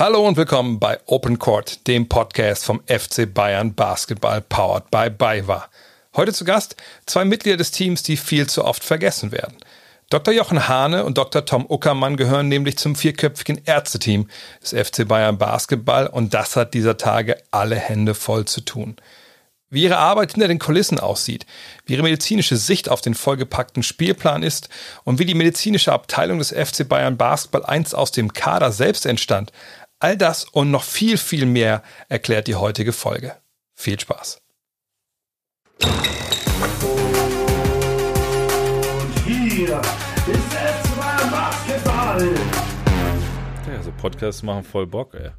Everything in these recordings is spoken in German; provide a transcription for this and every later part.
Hallo und willkommen bei Open Court, dem Podcast vom FC Bayern Basketball powered by BayWa. Heute zu Gast zwei Mitglieder des Teams, die viel zu oft vergessen werden. Dr. Jochen Hane und Dr. Tom Uckermann gehören nämlich zum vierköpfigen Ärzteteam des FC Bayern Basketball und das hat dieser Tage alle Hände voll zu tun. Wie ihre Arbeit hinter den Kulissen aussieht, wie ihre medizinische Sicht auf den vollgepackten Spielplan ist und wie die medizinische Abteilung des FC Bayern Basketball einst aus dem Kader selbst entstand, all das und noch viel, viel mehr erklärt die heutige Folge. Viel Spaß. hier ist Bayern Basketball. Ja, so Podcasts machen voll Bock, ey.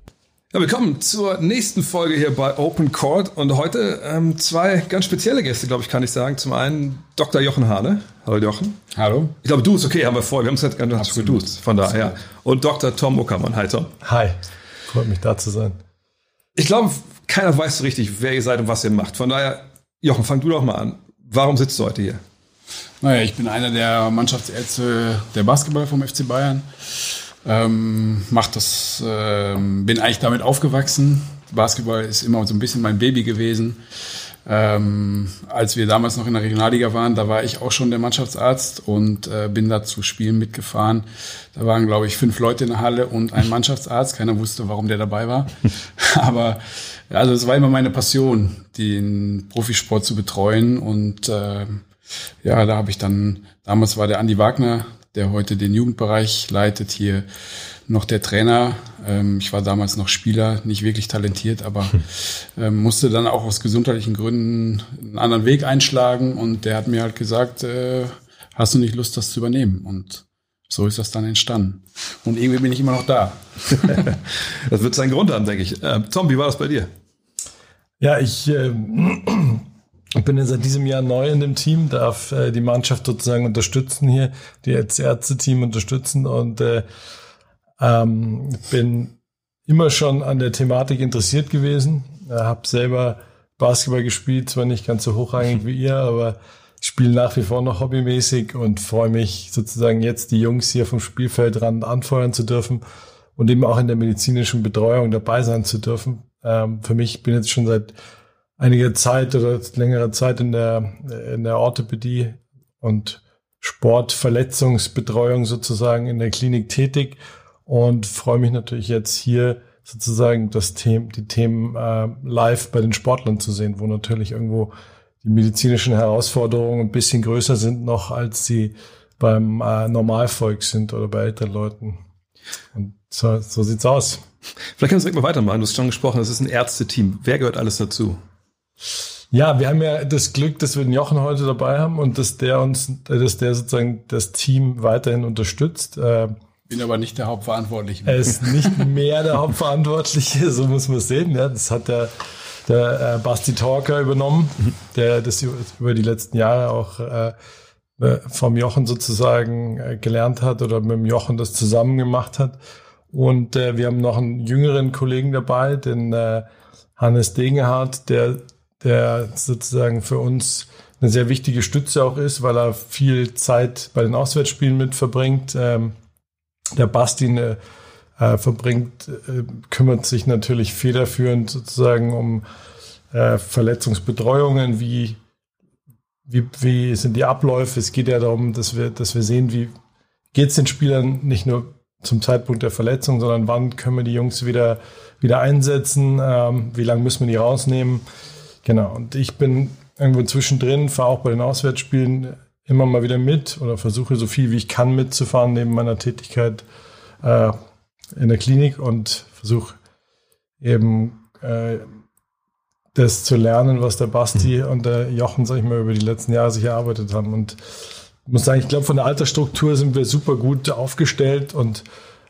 Ja, willkommen zur nächsten Folge hier bei Open Court und heute ähm, zwei ganz spezielle Gäste, glaube ich, kann ich sagen. Zum einen Dr. Jochen Hane. Hallo Jochen. Hallo. Ich glaube, du ist okay, haben wir vorher. Wir haben es jetzt ganz geduzt, von daher. Ja. Und Dr. Tom Uckermann. Hi Tom. Hi, freut mich da zu sein. Ich glaube, keiner weiß so richtig, wer ihr seid und was ihr macht. Von daher, Jochen, fang du doch mal an. Warum sitzt du heute hier? Naja, ich bin einer der Mannschaftsärzte der Basketball vom FC Bayern. Ähm, mach das, ähm, bin eigentlich damit aufgewachsen. Basketball ist immer so ein bisschen mein Baby gewesen. Ähm, als wir damals noch in der Regionalliga waren, da war ich auch schon der Mannschaftsarzt und äh, bin da zu Spielen mitgefahren. Da waren, glaube ich, fünf Leute in der Halle und ein Mannschaftsarzt. Keiner wusste, warum der dabei war. Aber also es war immer meine Passion, den Profisport zu betreuen. Und äh, ja, da habe ich dann, damals war der Andi Wagner der heute den Jugendbereich leitet, hier noch der Trainer. Ähm, ich war damals noch Spieler, nicht wirklich talentiert, aber ähm, musste dann auch aus gesundheitlichen Gründen einen anderen Weg einschlagen und der hat mir halt gesagt, äh, hast du nicht Lust, das zu übernehmen? Und so ist das dann entstanden. Und irgendwie bin ich immer noch da. das wird seinen Grund haben, denke ich. Äh, Tom, wie war das bei dir? Ja, ich ähm, ich bin ja seit diesem Jahr neu in dem Team, darf äh, die Mannschaft sozusagen unterstützen hier, die Ärzte-Team unterstützen und äh, ähm, bin immer schon an der Thematik interessiert gewesen. Äh, habe selber Basketball gespielt, zwar nicht ganz so hochrangig wie ihr, aber spiele nach wie vor noch hobbymäßig und freue mich sozusagen jetzt die Jungs hier vom Spielfeldrand anfeuern zu dürfen und eben auch in der medizinischen Betreuung dabei sein zu dürfen. Ähm, für mich bin jetzt schon seit einige Zeit oder längere Zeit in der, in der Orthopädie und Sportverletzungsbetreuung sozusagen in der Klinik tätig und freue mich natürlich jetzt hier sozusagen das Thema, die Themen äh, live bei den Sportlern zu sehen, wo natürlich irgendwo die medizinischen Herausforderungen ein bisschen größer sind noch, als sie beim äh, Normalvolk sind oder bei älteren Leuten. Und so, so sieht's aus. Vielleicht kannst du direkt mal weitermachen. Du hast schon gesprochen, es ist ein Ärzteteam. Wer gehört alles dazu? Ja, wir haben ja das Glück, dass wir den Jochen heute dabei haben und dass der uns, dass der sozusagen das Team weiterhin unterstützt. Äh, Bin aber nicht der Hauptverantwortliche. Er ist nicht mehr der Hauptverantwortliche, so muss man es sehen. Ja, das hat der, der äh, Basti Talker übernommen, der das über die letzten Jahre auch äh, vom Jochen sozusagen gelernt hat oder mit dem Jochen das zusammen gemacht hat. Und wir haben noch einen jüngeren Kollegen dabei, den Hannes Degenhardt, der, der sozusagen für uns eine sehr wichtige Stütze auch ist, weil er viel Zeit bei den Auswärtsspielen mit verbringt. Ähm, der Basti äh, äh, verbringt, äh, kümmert sich natürlich federführend sozusagen um äh, Verletzungsbetreuungen, wie, wie, wie sind die Abläufe. Es geht ja darum, dass wir, dass wir sehen, wie geht es den Spielern nicht nur zum Zeitpunkt der Verletzung, sondern wann können wir die Jungs wieder, wieder einsetzen, ähm, wie lange müssen wir die rausnehmen. Genau, und ich bin irgendwo zwischendrin, fahre auch bei den Auswärtsspielen immer mal wieder mit oder versuche so viel wie ich kann mitzufahren neben meiner Tätigkeit äh, in der Klinik und versuche eben äh, das zu lernen, was der Basti und der Jochen, sag ich mal, über die letzten Jahre sich erarbeitet haben. Und ich muss sagen, ich glaube, von der Altersstruktur sind wir super gut aufgestellt und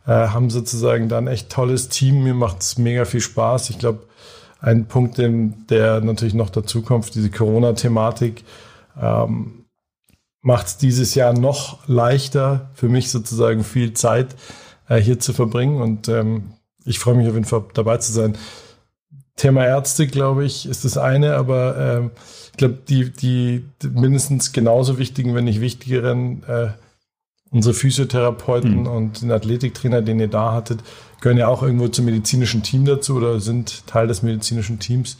äh, haben sozusagen dann echt tolles Team. Mir macht es mega viel Spaß. Ich glaube, ein Punkt, der natürlich noch dazu kommt, diese Corona-Thematik, ähm, macht es dieses Jahr noch leichter für mich sozusagen viel Zeit äh, hier zu verbringen. Und ähm, ich freue mich auf jeden Fall dabei zu sein. Thema Ärzte, glaube ich, ist das eine, aber ähm, ich glaube, die, die mindestens genauso wichtigen, wenn nicht wichtigeren, äh, unsere Physiotherapeuten hm. und den Athletiktrainer, den ihr da hattet, gehören ja auch irgendwo zum medizinischen Team dazu oder sind Teil des medizinischen Teams.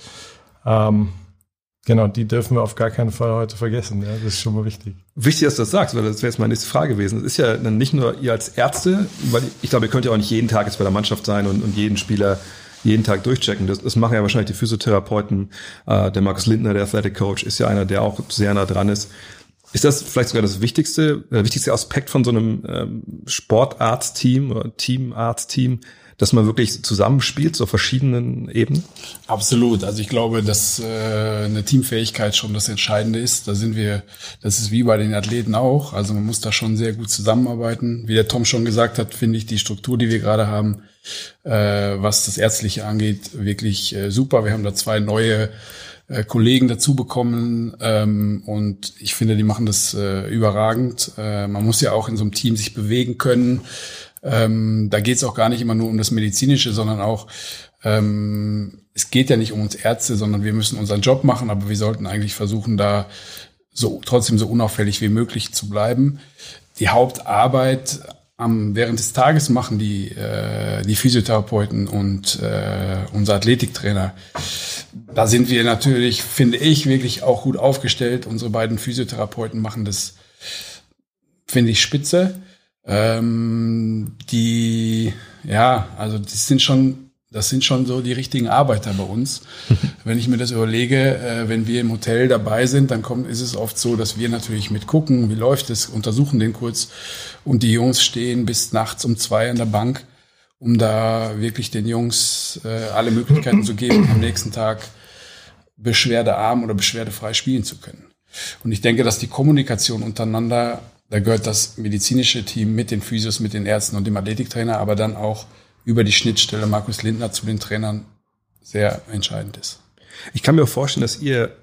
Ähm, genau, die dürfen wir auf gar keinen Fall heute vergessen. Ja, das ist schon mal wichtig. Wichtig, dass du das sagst, weil das wäre jetzt meine nächste Frage gewesen. Es ist ja dann nicht nur ihr als Ärzte, weil ich glaube, ihr könnt ja auch nicht jeden Tag jetzt bei der Mannschaft sein und, und jeden Spieler jeden Tag durchchecken. Das, das machen ja wahrscheinlich die Physiotherapeuten. Äh, der Markus Lindner, der Athletic Coach, ist ja einer, der auch sehr nah dran ist. Ist das vielleicht sogar das wichtigste, der wichtigste Aspekt von so einem ähm, Sportarztteam oder Teamarztteam, dass man wirklich zusammenspielt, so verschiedenen Ebenen? Absolut. Also ich glaube, dass äh, eine Teamfähigkeit schon das Entscheidende ist. Da sind wir, das ist wie bei den Athleten auch. Also man muss da schon sehr gut zusammenarbeiten. Wie der Tom schon gesagt hat, finde ich die Struktur, die wir gerade haben, äh, was das Ärztliche angeht, wirklich äh, super. Wir haben da zwei neue äh, Kollegen dazu bekommen ähm, und ich finde, die machen das äh, überragend. Äh, man muss ja auch in so einem Team sich bewegen können. Ähm, da geht es auch gar nicht immer nur um das Medizinische, sondern auch ähm, es geht ja nicht um uns Ärzte, sondern wir müssen unseren Job machen, aber wir sollten eigentlich versuchen, da so trotzdem so unauffällig wie möglich zu bleiben. Die Hauptarbeit am, während des Tages machen die, äh, die Physiotherapeuten und äh, unser Athletiktrainer. Da sind wir natürlich, finde ich, wirklich auch gut aufgestellt. Unsere beiden Physiotherapeuten machen das, finde ich, spitze. Ähm, die, ja, also das sind schon, das sind schon so die richtigen Arbeiter bei uns. wenn ich mir das überlege, äh, wenn wir im Hotel dabei sind, dann kommt, ist es oft so, dass wir natürlich mitgucken, wie läuft es, untersuchen den kurz und die Jungs stehen bis nachts um zwei an der Bank, um da wirklich den Jungs äh, alle Möglichkeiten zu geben, am nächsten Tag beschwerdearm oder beschwerdefrei spielen zu können. Und ich denke, dass die Kommunikation untereinander da gehört das medizinische Team mit den Physios, mit den Ärzten und dem Athletiktrainer, aber dann auch über die Schnittstelle Markus Lindner zu den Trainern sehr entscheidend ist. Ich kann mir auch vorstellen, dass ihr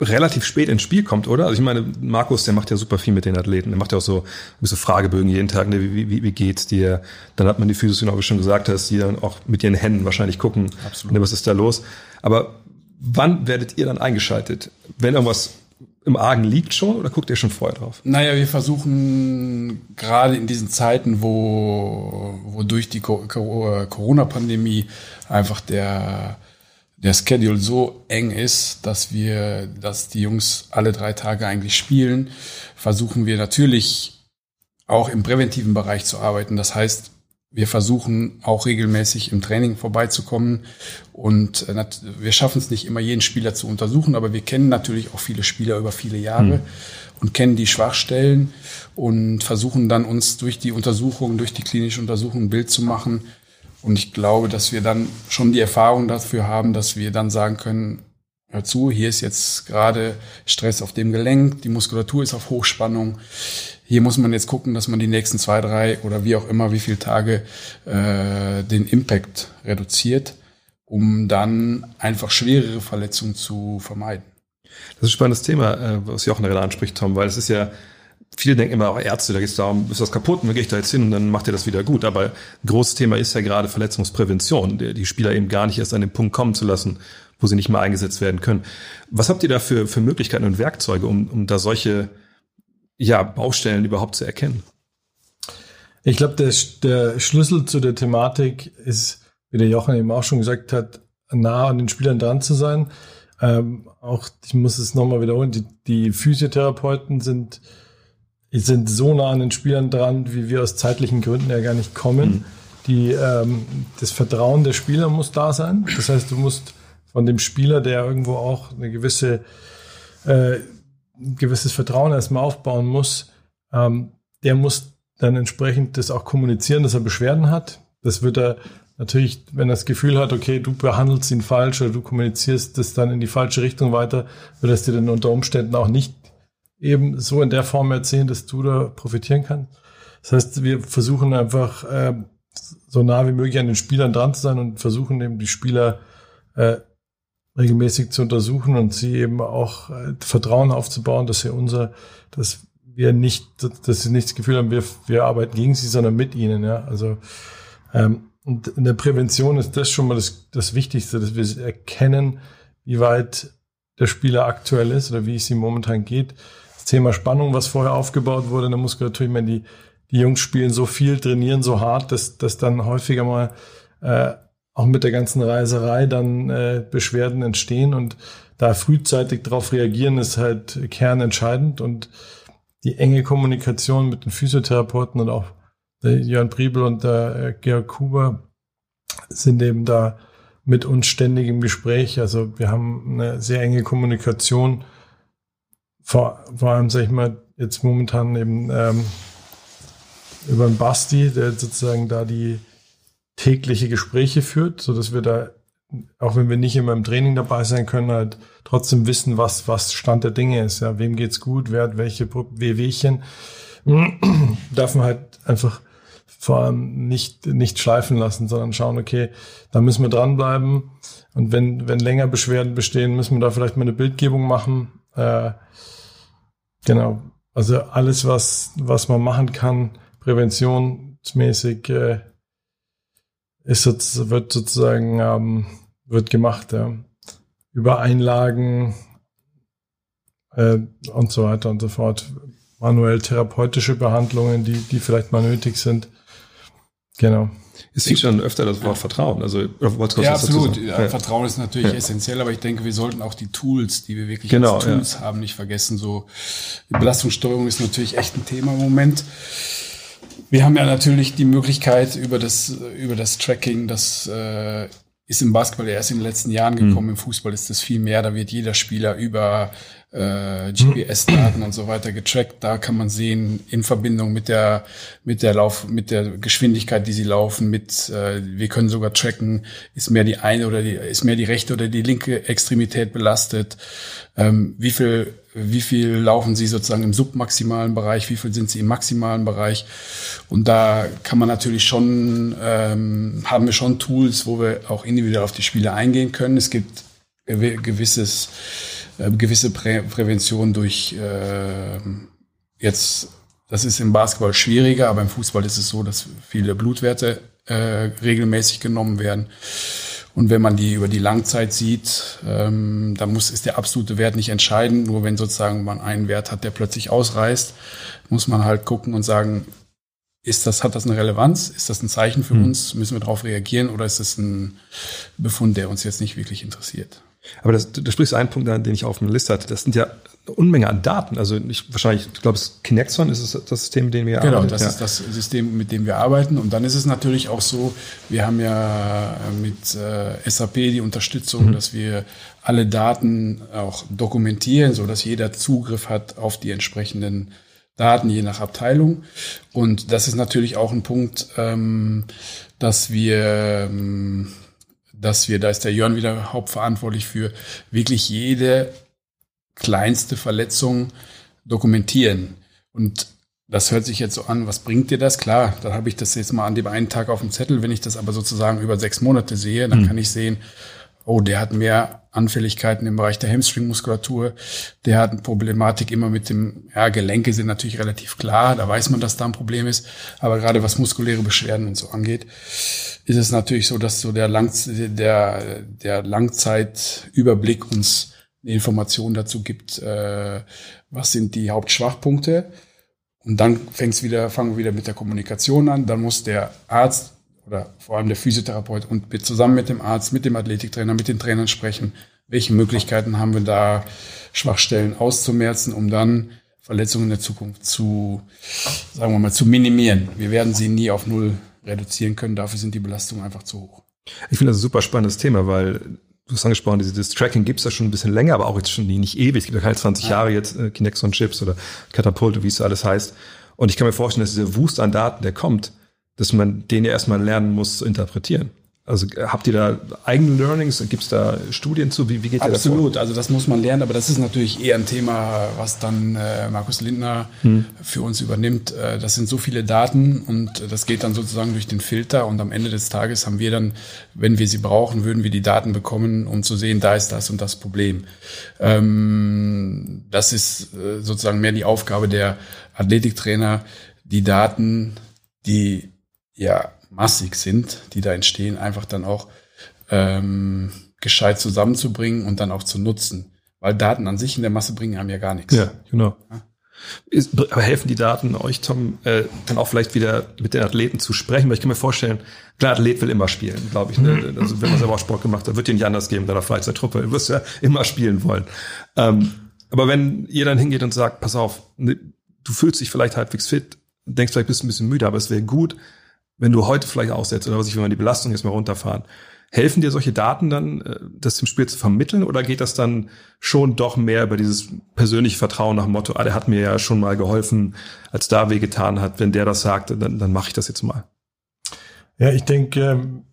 relativ spät ins Spiel kommt, oder? Also ich meine, Markus, der macht ja super viel mit den Athleten. Der macht ja auch so, so Fragebögen jeden Tag. Ne? Wie, wie, wie geht's dir? Dann hat man die Physios, genau wie du schon gesagt hast, die dann auch mit ihren Händen wahrscheinlich gucken, Absolut. Ne, was ist da los. Aber wann werdet ihr dann eingeschaltet? Wenn irgendwas im Argen liegt schon oder guckt ihr schon vorher drauf? Naja, wir versuchen gerade in diesen Zeiten, wo, wo durch die Corona-Pandemie einfach der, der Schedule so eng ist, dass wir, dass die Jungs alle drei Tage eigentlich spielen, versuchen wir natürlich auch im präventiven Bereich zu arbeiten. Das heißt, wir versuchen auch regelmäßig im Training vorbeizukommen und äh, wir schaffen es nicht immer, jeden Spieler zu untersuchen, aber wir kennen natürlich auch viele Spieler über viele Jahre mhm. und kennen die Schwachstellen und versuchen dann uns durch die Untersuchung, durch die klinische Untersuchung ein Bild zu machen. Und ich glaube, dass wir dann schon die Erfahrung dafür haben, dass wir dann sagen können, hör zu, hier ist jetzt gerade Stress auf dem Gelenk, die Muskulatur ist auf Hochspannung hier muss man jetzt gucken, dass man die nächsten zwei, drei oder wie auch immer, wie viele Tage äh, den Impact reduziert, um dann einfach schwerere Verletzungen zu vermeiden. Das ist ein spannendes Thema, äh, was Jochen gerade anspricht, Tom, weil es ist ja, viele denken immer auch Ärzte, da geht es darum, ist was kaputt, dann gehe ich da jetzt hin und dann macht ihr das wieder gut. Aber großes Thema ist ja gerade Verletzungsprävention, die Spieler eben gar nicht erst an den Punkt kommen zu lassen, wo sie nicht mehr eingesetzt werden können. Was habt ihr da für, für Möglichkeiten und Werkzeuge, um, um da solche ja, Baustellen überhaupt zu erkennen? Ich glaube, der, der Schlüssel zu der Thematik ist, wie der Jochen eben auch schon gesagt hat, nah an den Spielern dran zu sein. Ähm, auch, ich muss es nochmal wiederholen, die, die Physiotherapeuten sind, sind so nah an den Spielern dran, wie wir aus zeitlichen Gründen ja gar nicht kommen. Mhm. Die, ähm, das Vertrauen der Spieler muss da sein. Das heißt, du musst von dem Spieler, der irgendwo auch eine gewisse äh, ein gewisses Vertrauen erstmal aufbauen muss, ähm, der muss dann entsprechend das auch kommunizieren, dass er Beschwerden hat. Das wird er natürlich, wenn er das Gefühl hat, okay, du behandelst ihn falsch oder du kommunizierst das dann in die falsche Richtung weiter, wird er es dir dann unter Umständen auch nicht eben so in der Form erzählen, dass du da profitieren kannst. Das heißt, wir versuchen einfach äh, so nah wie möglich an den Spielern dran zu sein und versuchen eben die Spieler äh, regelmäßig zu untersuchen und sie eben auch äh, Vertrauen aufzubauen, dass sie unser, dass wir nicht, dass sie nicht das Gefühl haben, wir, wir arbeiten gegen sie, sondern mit ihnen. Ja, also ähm, und in der Prävention ist das schon mal das, das Wichtigste, dass wir erkennen, wie weit der Spieler aktuell ist oder wie es ihm momentan geht. Das Thema Spannung, was vorher aufgebaut wurde in der Muskulatur, ich meine, die, die Jungs spielen so viel, trainieren so hart, dass, dass dann häufiger mal äh, auch mit der ganzen Reiserei dann äh, Beschwerden entstehen und da frühzeitig darauf reagieren ist halt kernentscheidend und die enge Kommunikation mit den Physiotherapeuten und auch der Jörn Priebel und der äh, Georg Kuber sind eben da mit uns ständig im Gespräch. Also wir haben eine sehr enge Kommunikation. Vor, vor allem, sag ich mal, jetzt momentan eben ähm, über den Basti, der sozusagen da die tägliche Gespräche führt, so dass wir da, auch wenn wir nicht immer im Training dabei sein können, halt trotzdem wissen, was, was Stand der Dinge ist. Ja, wem geht's gut, wer hat welche Wehwehchen. Darf man halt einfach vor allem nicht, nicht schleifen lassen, sondern schauen, okay, da müssen wir dranbleiben. Und wenn, wenn länger Beschwerden bestehen, müssen wir da vielleicht mal eine Bildgebung machen. Äh, genau. Also alles, was, was man machen kann, präventionsmäßig, äh, ist, wird sozusagen, ähm, wird gemacht, ja. Über Einlagen äh, und so weiter und so fort. Manuell therapeutische Behandlungen, die, die vielleicht mal nötig sind. Genau. Es fiel schon öfter das Wort Vertrauen. Also, ja, absolut. Ja. Vertrauen ist natürlich ja. essentiell, aber ich denke, wir sollten auch die Tools, die wir wirklich genau, als Tools ja. haben, nicht vergessen. So, Belastungssteuerung ist natürlich echt ein Thema im Moment. Wir haben ja natürlich die Möglichkeit über das, über das Tracking, das äh, ist im Basketball erst in den letzten Jahren gekommen. Mhm. Im Fußball ist das viel mehr. Da wird jeder Spieler über äh, GPS-Daten und so weiter getrackt. Da kann man sehen, in Verbindung mit der, mit der Lauf, mit der Geschwindigkeit, die sie laufen, mit, äh, wir können sogar tracken, ist mehr die eine oder die, ist mehr die rechte oder die linke Extremität belastet, ähm, wie viel, wie viel laufen sie sozusagen im submaximalen Bereich, wie viel sind sie im maximalen Bereich. Und da kann man natürlich schon, ähm, haben wir schon Tools, wo wir auch individuell auf die Spiele eingehen können. Es gibt gewisses, äh, gewisse Prä Prävention durch äh, jetzt, das ist im Basketball schwieriger, aber im Fußball ist es so, dass viele Blutwerte äh, regelmäßig genommen werden. Und wenn man die über die Langzeit sieht, ähm, dann muss, ist der absolute Wert nicht entscheidend. Nur wenn sozusagen man einen Wert hat, der plötzlich ausreißt, muss man halt gucken und sagen, ist das, hat das eine Relevanz? Ist das ein Zeichen für mhm. uns? Müssen wir darauf reagieren? Oder ist das ein Befund, der uns jetzt nicht wirklich interessiert? Aber das, du sprichst einen Punkt an, den ich auf meiner Liste hatte. Das sind ja eine Unmenge an Daten. Also ich, wahrscheinlich, ich glaube, Kinexon ist das System, mit dem wir genau, arbeiten. Genau, das ja. ist das System, mit dem wir arbeiten. Und dann ist es natürlich auch so, wir haben ja mit äh, SAP die Unterstützung, mhm. dass wir alle Daten auch dokumentieren, so dass jeder Zugriff hat auf die entsprechenden Daten, je nach Abteilung. Und das ist natürlich auch ein Punkt, ähm, dass wir ähm, dass wir, da ist der Jörn wieder hauptverantwortlich für, wirklich jede kleinste Verletzung dokumentieren. Und das hört sich jetzt so an, was bringt dir das? Klar, dann habe ich das jetzt mal an dem einen Tag auf dem Zettel. Wenn ich das aber sozusagen über sechs Monate sehe, dann mhm. kann ich sehen, oh, der hat mehr Anfälligkeiten im Bereich der Hamstringmuskulatur, der hat eine Problematik immer mit dem, ja, Gelenke sind natürlich relativ klar, da weiß man, dass da ein Problem ist, aber gerade was muskuläre Beschwerden und so angeht, ist es natürlich so, dass so der, Lang der, der Langzeitüberblick uns eine Information dazu gibt, äh, was sind die Hauptschwachpunkte. Und dann fängt's wieder, fangen wir wieder mit der Kommunikation an. Dann muss der Arzt oder vor allem der Physiotherapeut und zusammen mit dem Arzt, mit dem Athletiktrainer, mit den Trainern sprechen, welche Möglichkeiten haben wir da, Schwachstellen auszumerzen, um dann Verletzungen in der Zukunft zu, sagen wir mal, zu minimieren. Wir werden sie nie auf Null reduzieren können. Dafür sind die Belastungen einfach zu hoch. Ich finde das ein super spannendes Thema, weil du hast angesprochen, dieses Tracking gibt es ja schon ein bisschen länger, aber auch jetzt schon nicht ewig. Es gibt ja keine 20 Jahre jetzt äh, Kinexon Chips oder Catapult, wie es alles heißt. Und ich kann mir vorstellen, dass dieser Wust an Daten, der kommt, dass man den ja erstmal lernen muss zu interpretieren. Also äh, habt ihr da eigene Learnings? Gibt es da Studien zu? Wie, wie geht Absolut. Absolut. Das also das muss man lernen, aber das ist natürlich eher ein Thema, was dann äh, Markus Lindner hm. für uns übernimmt. Äh, das sind so viele Daten und das geht dann sozusagen durch den Filter und am Ende des Tages haben wir dann, wenn wir sie brauchen, würden wir die Daten bekommen, um zu sehen, da ist das und das Problem. Ähm, das ist äh, sozusagen mehr die Aufgabe der Athletiktrainer, die Daten, die ja massig sind, die da entstehen, einfach dann auch ähm, gescheit zusammenzubringen und dann auch zu nutzen. Weil Daten an sich in der Masse bringen haben ja gar nichts. Ja, genau. Ja? Ist, aber helfen die Daten euch, Tom, äh, dann auch vielleicht wieder mit den Athleten zu sprechen? Weil ich kann mir vorstellen, klar, Athlet will immer spielen, glaube ich. Ne? Also wenn man selber auch Sport gemacht hat, wird dir nicht anders geben in deiner Freizeittruppe. Du wirst ja immer spielen wollen. Ähm, aber wenn ihr dann hingeht und sagt, pass auf, ne, du fühlst dich vielleicht halbwegs fit, denkst vielleicht bist du ein bisschen müde, aber es wäre gut, wenn du heute vielleicht aussetzt oder was ich, wenn man die Belastung jetzt mal runterfahren. Helfen dir solche Daten dann, äh, das dem Spiel zu vermitteln oder geht das dann schon doch mehr über dieses persönliche Vertrauen nach dem Motto, ah, der hat mir ja schon mal geholfen, als da weh getan hat, wenn der das sagt, dann, dann mache ich das jetzt mal. Ja, ich denke, ähm,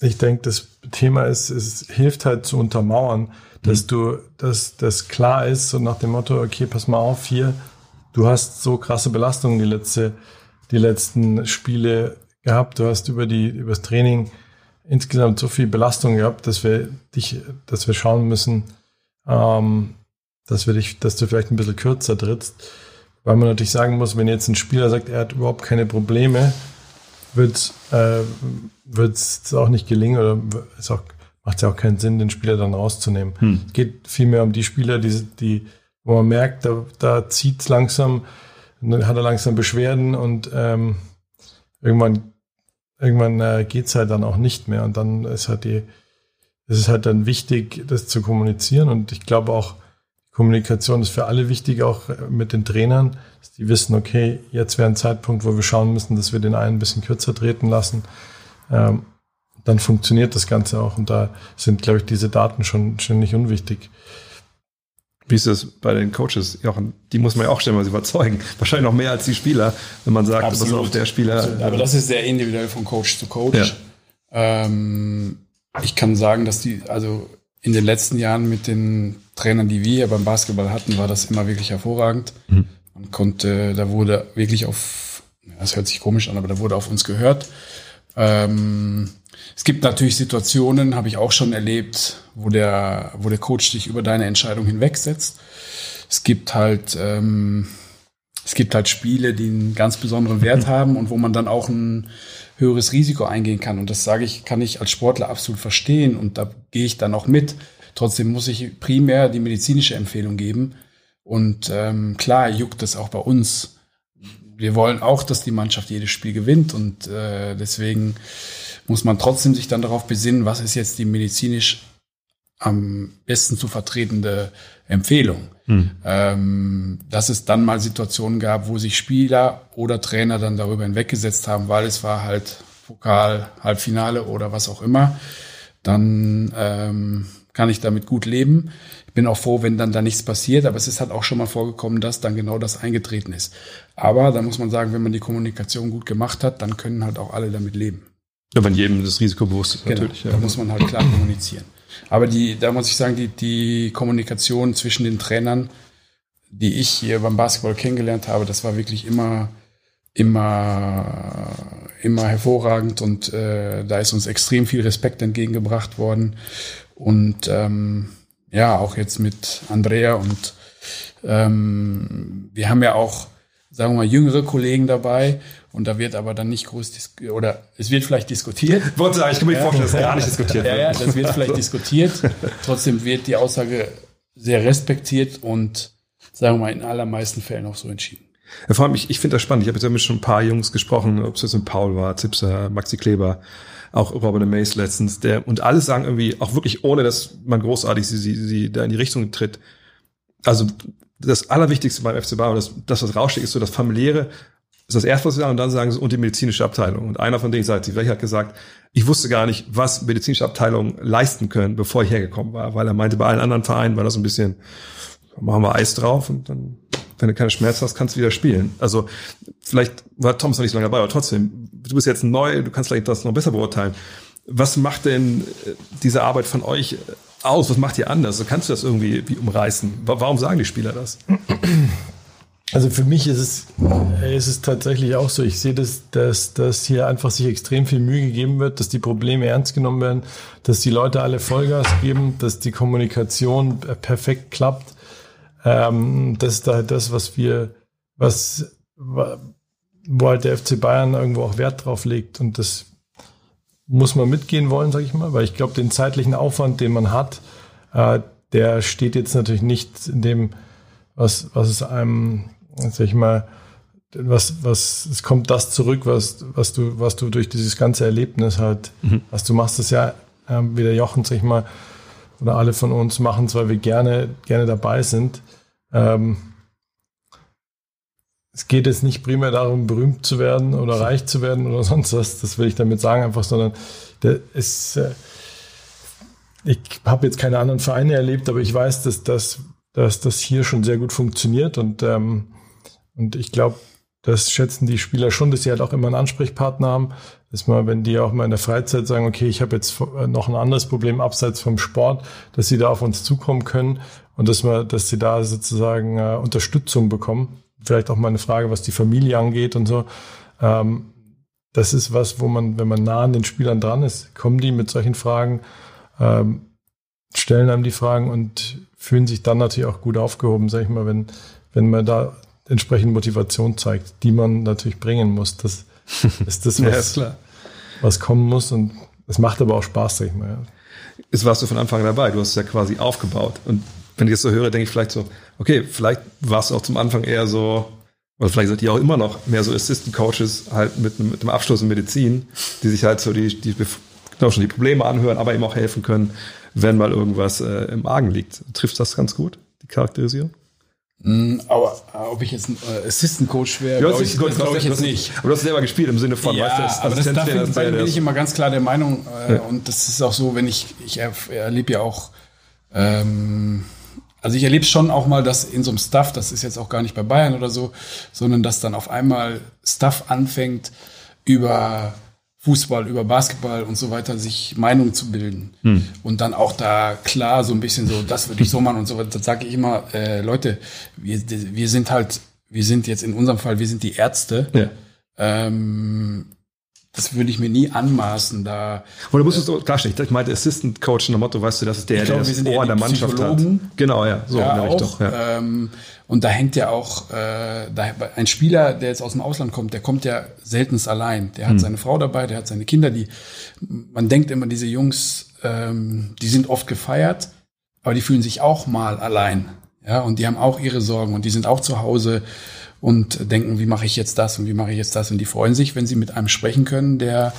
ich denke, das Thema ist, es hilft halt zu untermauern, dass mhm. du, dass das klar ist, so nach dem Motto, okay, pass mal auf, hier, du hast so krasse Belastungen die letzte, die letzten Spiele gehabt, du hast über die, übers Training insgesamt so viel Belastung gehabt, dass wir dich, dass wir schauen müssen, ähm, dass wir dich, dass du vielleicht ein bisschen kürzer trittst. Weil man natürlich sagen muss, wenn jetzt ein Spieler sagt, er hat überhaupt keine Probleme, wird äh, es auch nicht gelingen oder ist auch, macht es ja auch keinen Sinn, den Spieler dann rauszunehmen. Hm. Es geht vielmehr um die Spieler, die, die wo man merkt, da, da zieht es langsam, dann hat er langsam Beschwerden und ähm, irgendwann irgendwann äh, geht's halt dann auch nicht mehr. Und dann ist halt die, es ist halt dann wichtig, das zu kommunizieren. Und ich glaube auch, Kommunikation ist für alle wichtig, auch äh, mit den Trainern, dass die wissen, okay, jetzt wäre ein Zeitpunkt, wo wir schauen müssen, dass wir den einen ein bisschen kürzer treten lassen. Ähm, dann funktioniert das Ganze auch. Und da sind, glaube ich, diese Daten schon, schon nicht unwichtig. Wie ist das bei den Coaches, Jochen? Die muss man ja auch stellenweise überzeugen. Wahrscheinlich noch mehr als die Spieler, wenn man sagt, Absolut. pass auf, der Spieler. Absolut. Aber das ist sehr individuell von Coach zu Coach. Ja. Ähm, ich kann sagen, dass die, also in den letzten Jahren mit den Trainern, die wir beim Basketball hatten, war das immer wirklich hervorragend. Mhm. Man konnte, da wurde wirklich auf, das hört sich komisch an, aber da wurde auf uns gehört. Ähm, es gibt natürlich Situationen, habe ich auch schon erlebt, wo der, wo der Coach dich über deine Entscheidung hinwegsetzt. Es gibt halt, ähm, es gibt halt Spiele, die einen ganz besonderen Wert haben und wo man dann auch ein höheres Risiko eingehen kann. Und das sage ich, kann ich als Sportler absolut verstehen und da gehe ich dann auch mit. Trotzdem muss ich primär die medizinische Empfehlung geben. Und ähm, klar juckt das auch bei uns. Wir wollen auch, dass die Mannschaft jedes Spiel gewinnt und äh, deswegen muss man trotzdem sich dann darauf besinnen, was ist jetzt die medizinisch am besten zu vertretende Empfehlung. Hm. Ähm, dass es dann mal Situationen gab, wo sich Spieler oder Trainer dann darüber hinweggesetzt haben, weil es war halt Pokal, Halbfinale oder was auch immer, dann ähm, kann ich damit gut leben. Ich bin auch froh, wenn dann da nichts passiert, aber es ist halt auch schon mal vorgekommen, dass dann genau das eingetreten ist. Aber da muss man sagen, wenn man die Kommunikation gut gemacht hat, dann können halt auch alle damit leben. Ja, wenn jedem das Risiko bewusst ist, genau, natürlich. Ja. Da muss man halt klar kommunizieren. Aber die, da muss ich sagen, die, die Kommunikation zwischen den Trainern, die ich hier beim Basketball kennengelernt habe, das war wirklich immer, immer, immer hervorragend und äh, da ist uns extrem viel Respekt entgegengebracht worden. Und ähm, ja, auch jetzt mit Andrea und ähm, wir haben ja auch, sagen wir mal, jüngere Kollegen dabei und da wird aber dann nicht groß oder es wird vielleicht diskutiert. Wollte sagen, ich kann mir ja. vorstellen, dass gar nicht diskutiert wird. Ja, ja, das wird vielleicht diskutiert. Trotzdem wird die Aussage sehr respektiert und sagen wir mal in allermeisten Fällen auch so entschieden. Ja, vor allem, ich, ich finde das spannend. Ich habe jetzt mit schon ein paar Jungs gesprochen, ob es jetzt mit Paul war, Zipser, Maxi Kleber, auch Robin Mace letztens, der, und alle sagen irgendwie, auch wirklich ohne, dass man großartig sie, sie, sie da in die Richtung tritt. Also, das Allerwichtigste beim FC Bayern, das, das was raussteht, ist so das familiäre ist das erste, was sie sagen, und dann sagen sie, und die medizinische Abteilung. Und einer von denen, sagt sie, hat gesagt, ich wusste gar nicht, was medizinische Abteilungen leisten können, bevor ich hergekommen war, weil er meinte, bei allen anderen Vereinen war das ein bisschen, machen wir Eis drauf und dann, wenn du keine Schmerzen hast, kannst du wieder spielen. Also vielleicht war Thomas noch nicht so lange dabei, aber trotzdem, du bist jetzt neu, du kannst vielleicht das noch besser beurteilen. Was macht denn äh, diese Arbeit von euch aus? Was macht ihr anders? So kannst du das irgendwie wie umreißen? Warum sagen die Spieler das? Also für mich ist es, ist es tatsächlich auch so. Ich sehe, dass, dass, dass hier einfach sich extrem viel Mühe gegeben wird, dass die Probleme ernst genommen werden, dass die Leute alle Vollgas geben, dass die Kommunikation perfekt klappt. Ähm, das ist halt das, was wir, was, wo halt der FC Bayern irgendwo auch Wert drauf legt. Und das muss man mitgehen wollen, sage ich mal, weil ich glaube, den zeitlichen Aufwand, den man hat, äh, der steht jetzt natürlich nicht in dem, was, was es einem sag ich mal, was, was, es kommt das zurück, was, was du, was du durch dieses ganze Erlebnis halt, mhm. was du machst, das ja, ähm, wie der Jochen, sag ich mal, oder alle von uns machen es, weil wir gerne, gerne dabei sind. Ähm, es geht jetzt nicht primär darum, berühmt zu werden oder reich zu werden oder sonst was, das will ich damit sagen, einfach, sondern der ist, äh, ich habe jetzt keine anderen Vereine erlebt, aber ich weiß, dass das, dass das hier schon sehr gut funktioniert und, ähm, und ich glaube, das schätzen die Spieler schon, dass sie halt auch immer einen Ansprechpartner haben. Dass mal, wenn die auch mal in der Freizeit sagen, okay, ich habe jetzt noch ein anderes Problem abseits vom Sport, dass sie da auf uns zukommen können und dass wir, dass sie da sozusagen äh, Unterstützung bekommen. Vielleicht auch mal eine Frage, was die Familie angeht und so. Ähm, das ist was, wo man, wenn man nah an den Spielern dran ist, kommen die mit solchen Fragen, ähm, stellen einem die Fragen und fühlen sich dann natürlich auch gut aufgehoben, sag ich mal, wenn, wenn man da entsprechend Motivation zeigt, die man natürlich bringen muss. Das ist das, was, ja, was kommen muss und es macht aber auch Spaß, sag ich mal. Ja. Jetzt warst du von Anfang dabei, du hast es ja quasi aufgebaut und wenn ich das so höre, denke ich vielleicht so, okay, vielleicht warst du auch zum Anfang eher so, oder vielleicht seid ihr auch immer noch mehr so Assistant Coaches halt mit, mit einem Abschluss in Medizin, die sich halt so die, die genau schon die Probleme anhören, aber eben auch helfen können, wenn mal irgendwas äh, im Argen liegt. Trifft das ganz gut, die Charakterisierung? Mm, aber äh, ob ich jetzt ein äh, Assistant Coach wäre, glaube ich, glaub glaub ich jetzt nicht. Aber du hast selber gespielt im Sinne von, ja, weißt du, das, aber das, dafür bin, bin ich immer ganz klar der Meinung äh, ja. und das ist auch so, wenn ich ich erlebe ja auch ähm, also ich erlebe schon auch mal, dass in so einem Stuff, das ist jetzt auch gar nicht bei Bayern oder so, sondern dass dann auf einmal Stuff anfängt über Fußball, über Basketball und so weiter, sich Meinungen zu bilden. Hm. Und dann auch da klar so ein bisschen so, das würde ich so machen und so weiter. Da sage ich immer, äh, Leute, wir, wir sind halt, wir sind jetzt in unserem Fall, wir sind die Ärzte. Ja. Ähm, das würde ich mir nie anmaßen, da. Aber du musst es so klarstellen. Ich meinte Assistant Coach in der Motto, weißt du, das ist der, glaube, der das Ohr der Mannschaft hat. Genau, ja, so ja, in der Richtung. Auch, ja. Ähm, und da hängt ja auch äh, da, ein Spieler, der jetzt aus dem Ausland kommt, der kommt ja seltenst allein. Der hat hm. seine Frau dabei, der hat seine Kinder, die man denkt immer, diese Jungs, ähm, die sind oft gefeiert, aber die fühlen sich auch mal allein. Ja, und die haben auch ihre Sorgen und die sind auch zu Hause und denken, wie mache ich jetzt das und wie mache ich jetzt das. Und die freuen sich, wenn sie mit einem sprechen können, der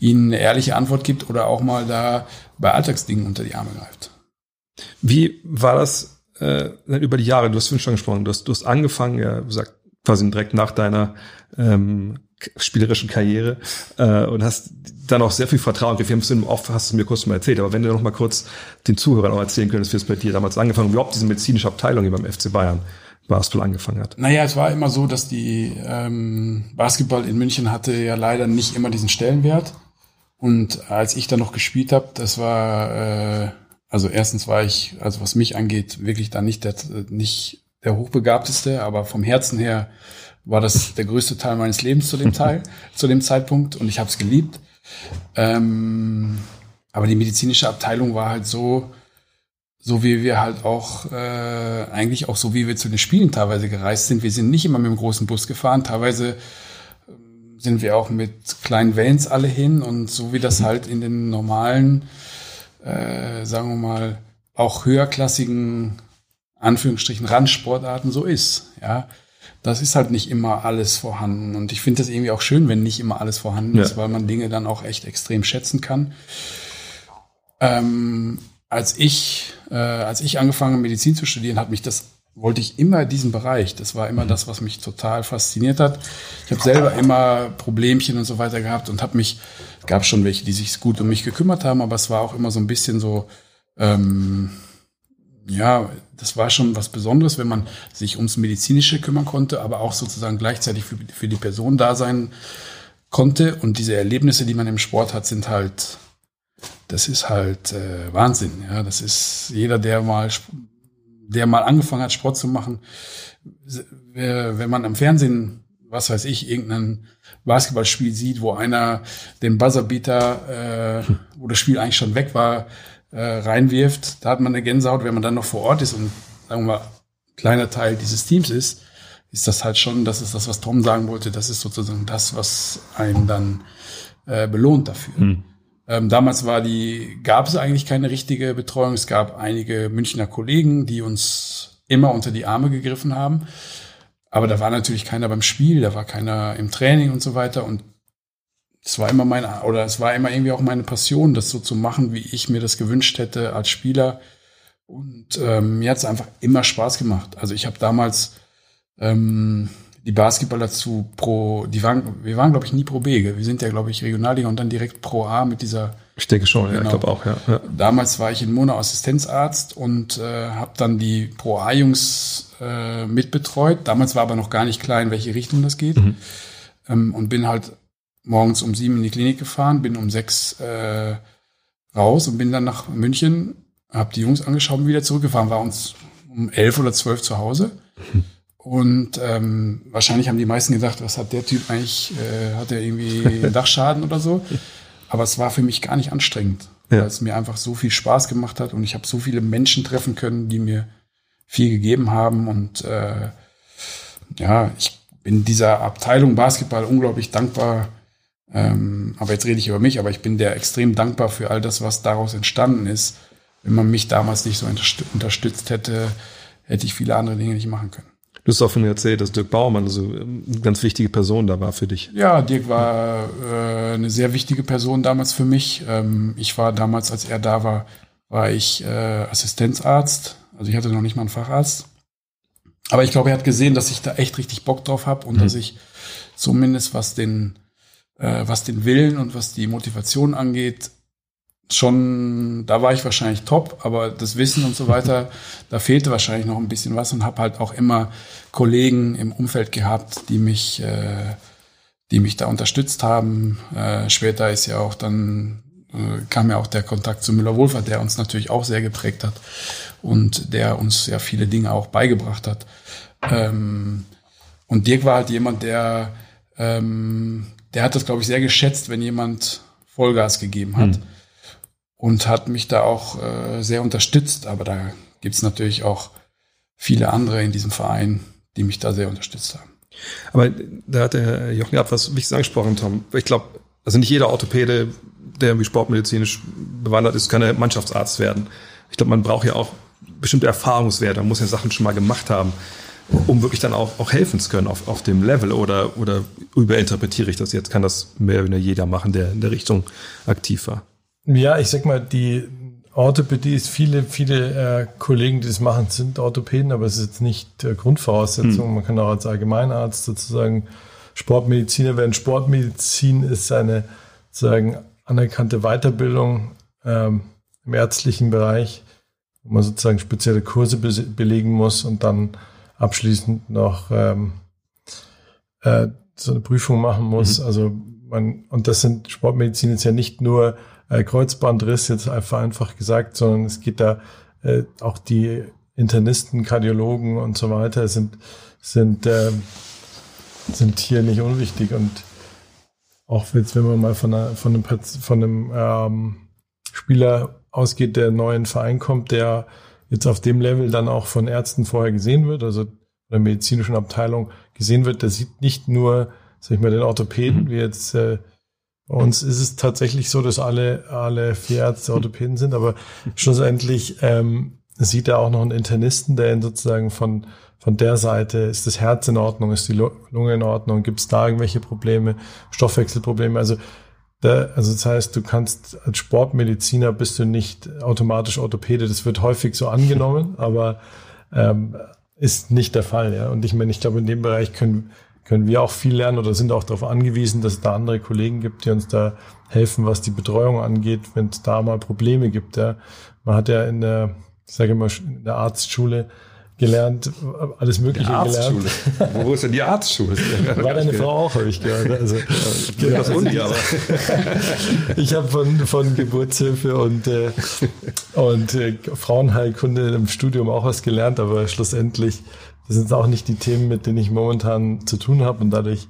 ihnen eine ehrliche Antwort gibt oder auch mal da bei Alltagsdingen unter die Arme greift. Wie war das äh, über die Jahre, du hast schon gesprochen, du hast, du hast angefangen, ja, du sagst quasi direkt nach deiner ähm, spielerischen Karriere äh, und hast dann auch sehr viel Vertrauen. Wir haben es oft hast du mir kurz mal erzählt, aber wenn du noch mal kurz den Zuhörern auch erzählen könntest, wie es bei dir damals angefangen überhaupt diese medizinische Abteilung hier beim FC Bayern Basketball angefangen hat. Naja, es war immer so, dass die ähm, Basketball in München hatte ja leider nicht immer diesen Stellenwert. Und als ich dann noch gespielt habe, das war äh, also erstens war ich, also was mich angeht, wirklich da nicht der, nicht der hochbegabteste, aber vom Herzen her war das der größte Teil meines Lebens zu dem Teil, zu dem Zeitpunkt und ich habe es geliebt. Ähm, aber die medizinische Abteilung war halt so, so wie wir halt auch äh, eigentlich auch so wie wir zu den Spielen teilweise gereist sind. Wir sind nicht immer mit dem großen Bus gefahren, teilweise ähm, sind wir auch mit kleinen Vans alle hin und so wie das halt in den normalen äh, sagen wir mal, auch höherklassigen, Anführungsstrichen, Randsportarten so ist. Ja, das ist halt nicht immer alles vorhanden. Und ich finde das irgendwie auch schön, wenn nicht immer alles vorhanden ja. ist, weil man Dinge dann auch echt extrem schätzen kann. Ähm, als ich, äh, als ich angefangen habe, Medizin zu studieren, hat mich das wollte ich immer diesen Bereich. Das war immer mhm. das, was mich total fasziniert hat. Ich habe selber immer Problemchen und so weiter gehabt und habe mich, es gab schon welche, die sich gut um mich gekümmert haben, aber es war auch immer so ein bisschen so, ähm, ja, das war schon was Besonderes, wenn man sich ums Medizinische kümmern konnte, aber auch sozusagen gleichzeitig für, für die Person da sein konnte. Und diese Erlebnisse, die man im Sport hat, sind halt, das ist halt äh, Wahnsinn. Ja, das ist jeder, der mal der mal angefangen hat, Sport zu machen, wenn man am Fernsehen, was weiß ich, irgendein Basketballspiel sieht, wo einer den Buzzerbeater, äh, wo das Spiel eigentlich schon weg war, äh, reinwirft, da hat man eine Gänsehaut. Wenn man dann noch vor Ort ist und, sagen wir mal, kleiner Teil dieses Teams ist, ist das halt schon, das ist das, was Tom sagen wollte, das ist sozusagen das, was einen dann äh, belohnt dafür. Hm. Ähm, damals war die, gab es eigentlich keine richtige Betreuung. Es gab einige Münchner Kollegen, die uns immer unter die Arme gegriffen haben. Aber da war natürlich keiner beim Spiel, da war keiner im Training und so weiter. Und es war immer meine, oder es war immer irgendwie auch meine Passion, das so zu machen, wie ich mir das gewünscht hätte als Spieler. Und ähm, mir hat es einfach immer Spaß gemacht. Also ich habe damals ähm, die Basketballer zu Pro, die waren, wir waren glaube ich nie Pro B, gell? wir sind ja glaube ich Regionalliga und dann direkt Pro A mit dieser. Ich denke schon, genau. ja, ich Genau. glaube auch, ja. ja. Damals war ich in Mono Assistenzarzt und äh, habe dann die Pro A Jungs äh, mitbetreut. Damals war aber noch gar nicht klar, in welche Richtung das geht. Ähm, und bin halt morgens um sieben in die Klinik gefahren, bin um sechs äh, raus und bin dann nach München, habe die Jungs angeschaut und wieder zurückgefahren. War uns um elf oder zwölf zu Hause. Und ähm, wahrscheinlich haben die meisten gedacht, was hat der Typ eigentlich, äh, hat er irgendwie einen Dachschaden oder so. Aber es war für mich gar nicht anstrengend, Ja. weil es mir einfach so viel Spaß gemacht hat und ich habe so viele Menschen treffen können, die mir viel gegeben haben. Und äh, ja, ich bin dieser Abteilung Basketball unglaublich dankbar. Ähm, aber jetzt rede ich über mich, aber ich bin der extrem dankbar für all das, was daraus entstanden ist. Wenn man mich damals nicht so unterstü- unterstützt hätte, hätte ich viele andere Dinge nicht machen können. Du hast auch von mir erzählt, dass Dirk Baumann so ähm, eine ganz wichtige Person da war für dich. Ja, Dirk war äh, eine sehr wichtige Person damals für mich. Ähm, ich war damals, als er da war, war ich äh, Assistenzarzt. Also ich hatte noch nicht mal einen Facharzt. Aber ich glaube, er hat gesehen, dass ich da echt richtig Bock drauf habe und dass ich zumindest was den, äh, was den Willen und was die Motivation angeht, schon, da war ich wahrscheinlich top, aber das Wissen und so weiter, da fehlte wahrscheinlich noch ein bisschen was und habe halt auch immer Kollegen im Umfeld gehabt, die mich, äh, die mich da unterstützt haben. Äh, später ist ja auch dann äh, kam ja auch der Kontakt zu Müller-Wohlfahrt, der uns natürlich auch sehr geprägt hat und der uns ja viele Dinge auch beigebracht hat. Ähm, und Dirk war halt jemand, der, ähm, der hat das, glaube ich, sehr geschätzt, wenn jemand Vollgas gegeben hat und hat mich da auch äh, sehr unterstützt. Aber da gibt's natürlich auch viele andere in diesem Verein, die mich da sehr unterstützt haben. Aber da hat der Jochen gerade was Wichtiges angesprochen, Tom. Ich glaube, also nicht jeder Orthopäde, der irgendwie sportmedizinisch bewandert ist, kann ja Mannschaftsarzt werden. Ich glaube, man braucht ja auch bestimmte Erfahrungswerte. Man muss ja Sachen schon mal gemacht haben, um wirklich dann auch, auch helfen zu können auf, auf dem Level. Oder, oder überinterpretiere ich das jetzt? Kann das mehr oder weniger jeder machen, der in der Richtung aktiv war? Ja, ich sag mal, die Orthopädie ist viele, viele äh, Kollegen, die das machen, sind Orthopäden, aber es ist jetzt nicht äh, Grundvoraussetzung. Man kann auch als Allgemeinarzt sozusagen Sportmediziner werden. Sportmedizin ist eine sozusagen anerkannte Weiterbildung ähm, im ärztlichen Bereich, wo man sozusagen spezielle Kurse be belegen muss und dann abschließend noch ähm, äh, so eine Prüfung machen muss. Also man, und das sind Sportmedizin ist ja nicht nur äh, Kreuzbandriss, jetzt einfach einfach gesagt, sondern es geht da äh, auch die Internisten, Kardiologen und so weiter sind, sind, äh, sind hier nicht unwichtig. Und auch jetzt, wenn man mal von, einer, von einem, von einem ähm, Spieler ausgeht, der neu in den Verein kommt, der jetzt auf dem Level dann auch von Ärzten vorher gesehen wird, also der medizinischen Abteilung gesehen wird, der sieht nicht nur, sag ich mal, den Orthopäden, wie jetzt äh, uns ist es tatsächlich so, dass alle, alle vier Ärzte Orthopäden sind, aber schlussendlich ähm, sieht er auch noch einen Internisten, der ihn sozusagen von, von der Seite, ist das Herz in Ordnung, ist die Lu- Lunge in Ordnung, gibt es da irgendwelche Probleme, Stoffwechselprobleme, also da, also das heißt, du kannst als Sportmediziner bist du nicht automatisch Orthopäde. Das wird häufig so angenommen, aber ähm, ist nicht der Fall. Ja. Und ich meine, ich glaube, in dem Bereich können, können wir auch viel lernen oder sind auch darauf angewiesen, dass es da andere Kollegen gibt, die uns da helfen, was die Betreuung angeht, wenn es da mal Probleme gibt. Ja. Man hat ja in der, ich sage immer, in der Arztschule gelernt, alles Mögliche gelernt. Wo ist denn die Arztschule? War deine Frau auch, habe ich gehört. Also, Das Uni, aber. Ich habe von, von Geburtshilfe und, äh, und äh, Frauenheilkunde im Studium auch was gelernt, aber schlussendlich, das sind auch nicht die Themen, mit denen ich momentan zu tun habe und dadurch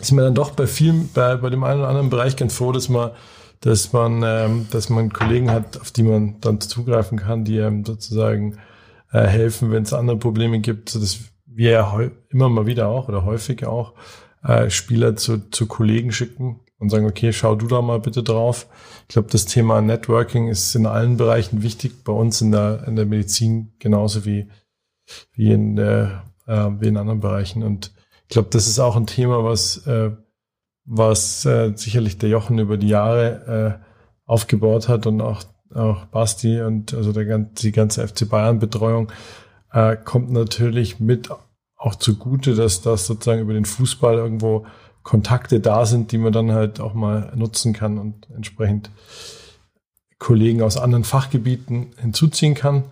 ist man dann doch bei vielen, bei, bei dem einen oder anderen Bereich ganz froh, dass man, dass man, ähm, dass man Kollegen hat, auf die man dann zugreifen kann, die einem sozusagen äh, helfen, wenn es andere Probleme gibt, so dass wir ja immer mal wieder auch oder häufig auch äh, Spieler zu, zu Kollegen schicken und sagen, okay, schau du da mal bitte drauf. Ich glaube, das Thema Networking ist in allen Bereichen wichtig, bei uns in der, in der Medizin genauso wie, wie in der äh, wie in anderen Bereichen. Und ich glaube, das ist auch ein Thema, was, äh, was äh, sicherlich der Jochen über die Jahre äh, aufgebaut hat und auch, auch Basti und also der, die ganze FC Bayern-Betreuung äh, kommt natürlich mit auch zugute, dass das sozusagen über den Fußball irgendwo Kontakte da sind, die man dann halt auch mal nutzen kann und entsprechend Kollegen aus anderen Fachgebieten hinzuziehen kann.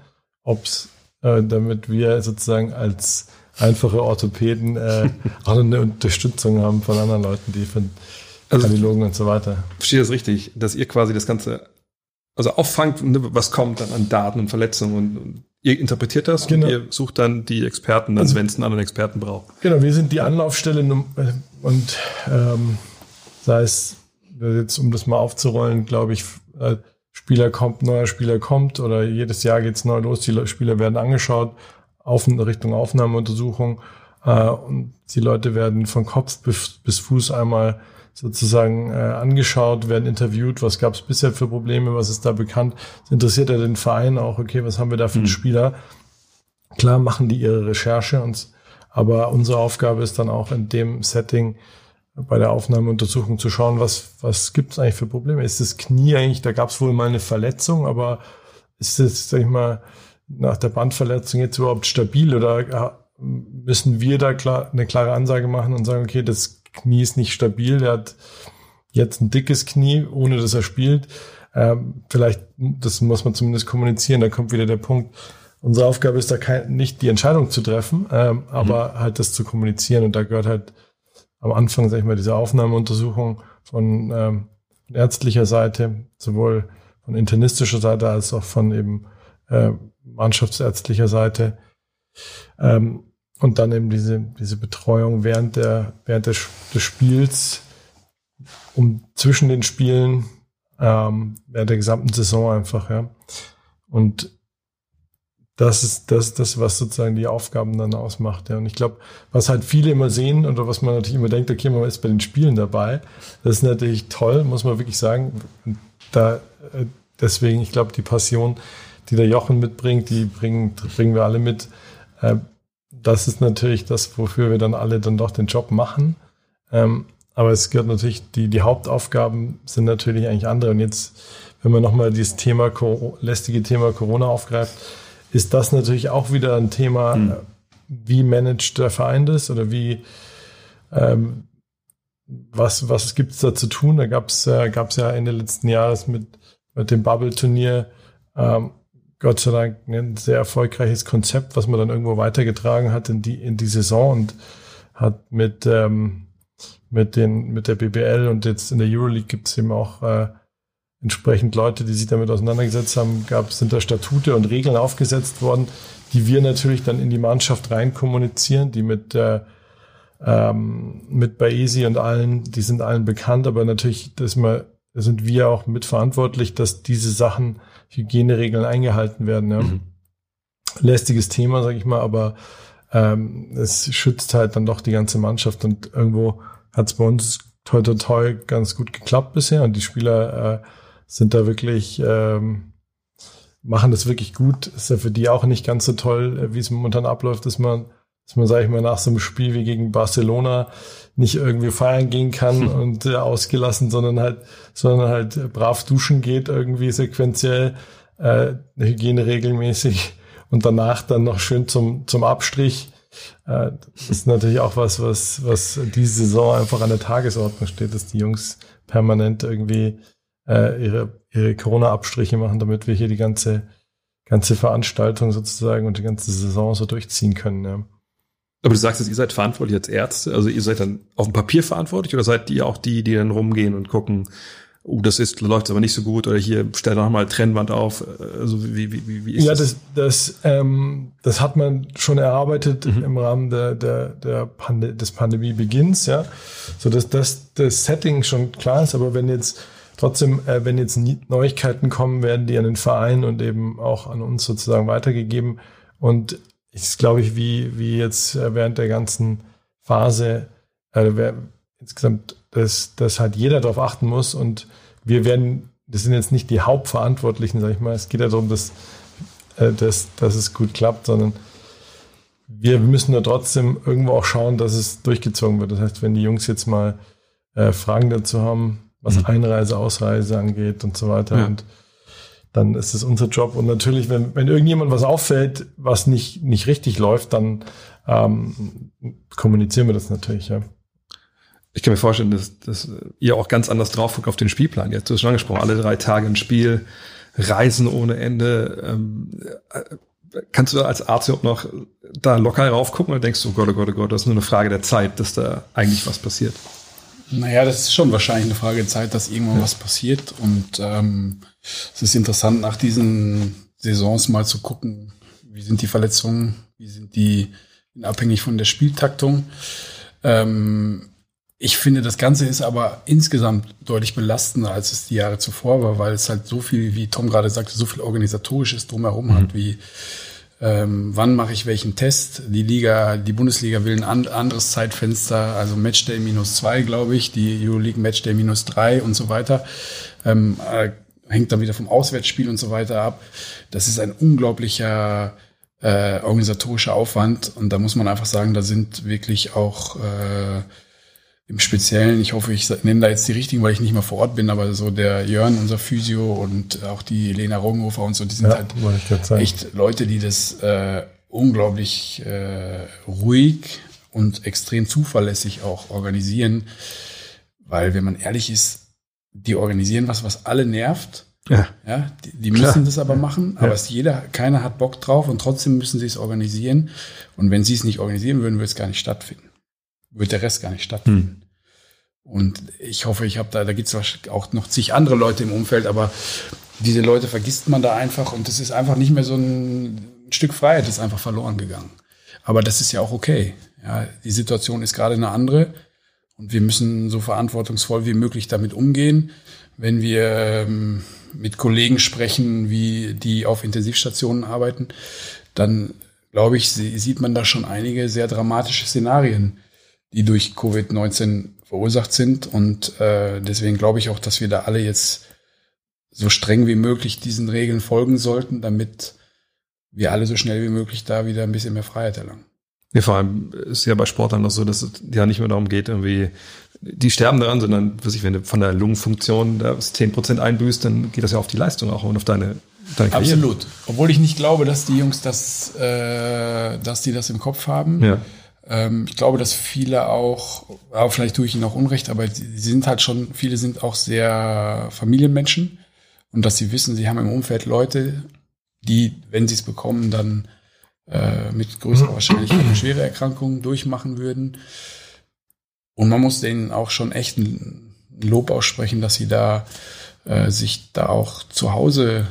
Ob's, äh, damit wir sozusagen als einfache Orthopäden äh, auch eine Unterstützung haben von anderen Leuten, die von also, Kardiologen und so weiter. Verstehe das richtig, dass ihr quasi das Ganze also auffangt, ne, was kommt dann an Daten und Verletzungen und, und ihr interpretiert das genau. und ihr sucht dann die Experten, also, wenn es einen anderen Experten braucht. Genau, wir sind die Anlaufstelle äh, und ähm, sei es jetzt, um das mal aufzurollen, glaube ich, äh, Spieler kommt, neuer Spieler kommt oder jedes Jahr geht's neu los, die Spieler werden angeschaut, auf Richtung Aufnahmeuntersuchung äh, und die Leute werden von Kopf bis, bis Fuß einmal sozusagen äh, angeschaut, werden interviewt, was gab es bisher für Probleme, was ist da bekannt. Das interessiert ja den Verein auch, okay, was haben wir da für einen mhm. Spieler? Klar machen die ihre Recherche, und, aber unsere Aufgabe ist dann auch in dem Setting bei der Aufnahmeuntersuchung zu schauen, was, was gibt es eigentlich für Probleme. Ist das Knie eigentlich, da gab es wohl mal eine Verletzung, aber ist das, sag ich mal, nach der Bandverletzung jetzt überhaupt stabil oder müssen wir da klar, eine klare Ansage machen und sagen, okay, das Knie ist nicht stabil, der hat jetzt ein dickes Knie, ohne dass er spielt. Ähm, vielleicht, das muss man zumindest kommunizieren, da kommt wieder der Punkt. Unsere Aufgabe ist da kein, nicht die Entscheidung zu treffen, ähm, aber mhm. halt das zu kommunizieren. Und da gehört halt am Anfang, sag ich mal, diese Aufnahmeuntersuchung von ähm, ärztlicher Seite, sowohl von internistischer Seite als auch von eben äh, mannschaftsärztlicher Seite. Ähm, und dann eben diese, diese Betreuung während der, während des, des Spiels, um zwischen den Spielen, ähm, während der gesamten Saison einfach, ja. Und das ist das, das, was sozusagen die Aufgaben dann ausmacht. Ja. Und ich glaube, was halt viele immer sehen oder was man natürlich immer denkt, okay, man ist bei den Spielen dabei, das ist natürlich toll, muss man wirklich sagen. Da, äh, deswegen, ich glaube, die Passion, die der Jochen mitbringt, die bringen, bringen wir alle mit. Äh, das ist natürlich das, wofür wir dann alle dann doch den Job machen. Ähm, aber es gehört natürlich, die, die Hauptaufgaben sind natürlich eigentlich andere. Und jetzt, wenn man nochmal dieses Thema, lästige Thema Corona aufgreift, ist das natürlich auch wieder ein Thema, hm. wie managt der Verein das oder wie, ähm, was, was gibt es da zu tun? Da gab es äh, gab's ja Ende letzten Jahres mit, mit dem Bubble-Turnier ähm, Gott sei Dank ein sehr erfolgreiches Konzept, was man dann irgendwo weitergetragen hat in die, in die Saison und hat mit, ähm, mit, den, mit der BBL und jetzt in der Euroleague gibt es eben auch äh, entsprechend Leute, die sich damit auseinandergesetzt haben, gab, sind da Statute und Regeln aufgesetzt worden, die wir natürlich dann in die Mannschaft rein kommunizieren, die mit, äh, ähm, mit Baesi und allen, die sind allen bekannt, aber natürlich das mal, sind wir auch mitverantwortlich, dass diese Sachen Hygieneregeln eingehalten werden. Ja. Mhm. Lästiges Thema, sage ich mal, aber ähm, es schützt halt dann doch die ganze Mannschaft und irgendwo hat es bei uns toi toi toi ganz gut geklappt bisher und die Spieler äh, sind da wirklich ähm, machen das wirklich gut. Ist ja für die auch nicht ganz so toll, äh, wie es momentan abläuft, dass man, dass man, sage ich mal, nach so einem Spiel wie gegen Barcelona nicht irgendwie feiern gehen kann und äh, ausgelassen, sondern halt, sondern halt brav duschen geht irgendwie sequenziell, äh, Hygiene regelmäßig und danach dann noch schön zum, zum Abstrich. Äh, das ist natürlich auch was, was, was diese Saison einfach an der Tagesordnung steht, dass die Jungs permanent irgendwie äh, ihre, ihre Corona-Abstriche machen, damit wir hier die ganze, ganze Veranstaltung sozusagen und die ganze Saison so durchziehen können. Ja. Aber du sagst jetzt, ihr seid verantwortlich als Ärzte, also ihr seid dann auf dem Papier verantwortlich oder seid ihr auch die, die dann rumgehen und gucken, oh, das ist, läuft aber nicht so gut oder hier stell doch mal Trennwand auf. Also wie, wie, wie, wie ist ja, das? Ja, das, das, ähm, das hat man schon erarbeitet mhm. im Rahmen der, der, der Pande des Pandemiebeginns, ja. So dass das, das Setting schon klar ist, aber wenn jetzt trotzdem, äh, wenn jetzt Neuigkeiten kommen, werden die an den Verein und eben auch an uns sozusagen weitergegeben. Und ist, glaube ich, wie, wie jetzt äh, während der ganzen Phase, äh, wer, insgesamt, dass, dass halt jeder darauf achten muss und wir werden, das sind jetzt nicht die Hauptverantwortlichen, sag ich mal, es geht ja darum, dass, äh, dass, dass es gut klappt, sondern wir müssen ja trotzdem irgendwo auch schauen, dass es durchgezogen wird. Das heißt, wenn die Jungs jetzt mal äh, Fragen dazu haben, was mhm. Einreise, Ausreise angeht und so weiter. Ja. Und dann ist es unser Job. Und natürlich, wenn, wenn irgendjemand was auffällt, was nicht, nicht richtig läuft, dann ähm, kommunizieren wir das natürlich, ja. Ich kann mir vorstellen, dass, dass ihr auch ganz anders drauf guckt auf den Spielplan. Jetzt hast du schon angesprochen, alle drei Tage ein Spiel, Reisen ohne Ende. Ähm, äh, kannst du als Arzt überhaupt noch da locker raufgucken oder denkst du, oh Gott, oh Gott, oh Gott, das ist nur eine Frage der Zeit, dass da eigentlich was passiert? Naja, das ist schon wahrscheinlich eine Frage der Zeit, dass irgendwann ja. was passiert. Und ähm, es ist interessant, nach diesen Saisons mal zu gucken, wie sind die Verletzungen, wie sind die abhängig von der Spieltaktung. Ähm, ich finde, das Ganze ist aber insgesamt deutlich belastender, als es die Jahre zuvor war, weil es halt so viel, wie Tom gerade sagte, so viel organisatorisches drumherum mhm. hat, wie ähm, wann mache ich welchen Test. Die Liga, die Bundesliga will ein anderes Zeitfenster, also Matchday minus zwei, glaube ich, die Euroleague Matchday minus drei und so weiter. Ähm, äh, hängt dann wieder vom Auswärtsspiel und so weiter ab. Das ist ein unglaublicher äh, organisatorischer Aufwand und da muss man einfach sagen, da sind wirklich auch äh, im Speziellen, ich hoffe, ich nenne da jetzt die richtigen, weil ich nicht mehr vor Ort bin, aber so der Jörn, unser Physio und auch die Lena Roggenhofer und so, die sind ja, halt echt Leute, die das äh, unglaublich äh, ruhig und extrem zuverlässig auch organisieren. Weil, wenn man ehrlich ist, die organisieren was, was alle nervt. Ja. ja die, die müssen das aber machen, aber ja. es jeder, keiner hat Bock drauf und trotzdem müssen sie es organisieren. Und wenn sie es nicht organisieren würden, würde es gar nicht stattfinden wird der Rest gar nicht stattfinden. Hm. Und ich hoffe, ich habe da, da gibt es auch noch zig andere Leute im Umfeld, aber diese Leute vergisst man da einfach und das ist einfach nicht mehr so ein Stück Freiheit, ist einfach verloren gegangen. Aber das ist ja auch okay. Ja, die Situation ist gerade eine andere und wir müssen so verantwortungsvoll wie möglich damit umgehen. Wenn wir ähm, mit Kollegen sprechen, wie die auf Intensivstationen arbeiten, dann glaube ich, sieht man da schon einige sehr dramatische Szenarien die durch Covid-19 verursacht sind. Und äh, deswegen glaube ich auch, dass wir da alle jetzt so streng wie möglich diesen Regeln folgen sollten, damit wir alle so schnell wie möglich da wieder ein bisschen mehr Freiheit erlangen. Ja, vor allem ist ja bei Sportlern noch so, dass es ja nicht mehr darum geht, irgendwie, die sterben daran, sondern was ich, wenn du von der Lungenfunktion das 10% einbüßt, dann geht das ja auf die Leistung auch und auf deine, deine Karriere. Absolut. Obwohl ich nicht glaube, dass die Jungs das, äh, dass die das im Kopf haben. Ja. Ähm, ich glaube, dass viele auch, auch vielleicht tue ich ihnen auch Unrecht, aber sie sind halt schon, viele sind auch sehr Familienmenschen und dass sie wissen, sie haben im Umfeld Leute, die, wenn sie es bekommen, dann äh, mit größerer Wahrscheinlichkeit eine schwere Erkrankung durchmachen würden. Und man muss denen auch schon echt ein Lob aussprechen, dass sie da äh, sich da auch zu Hause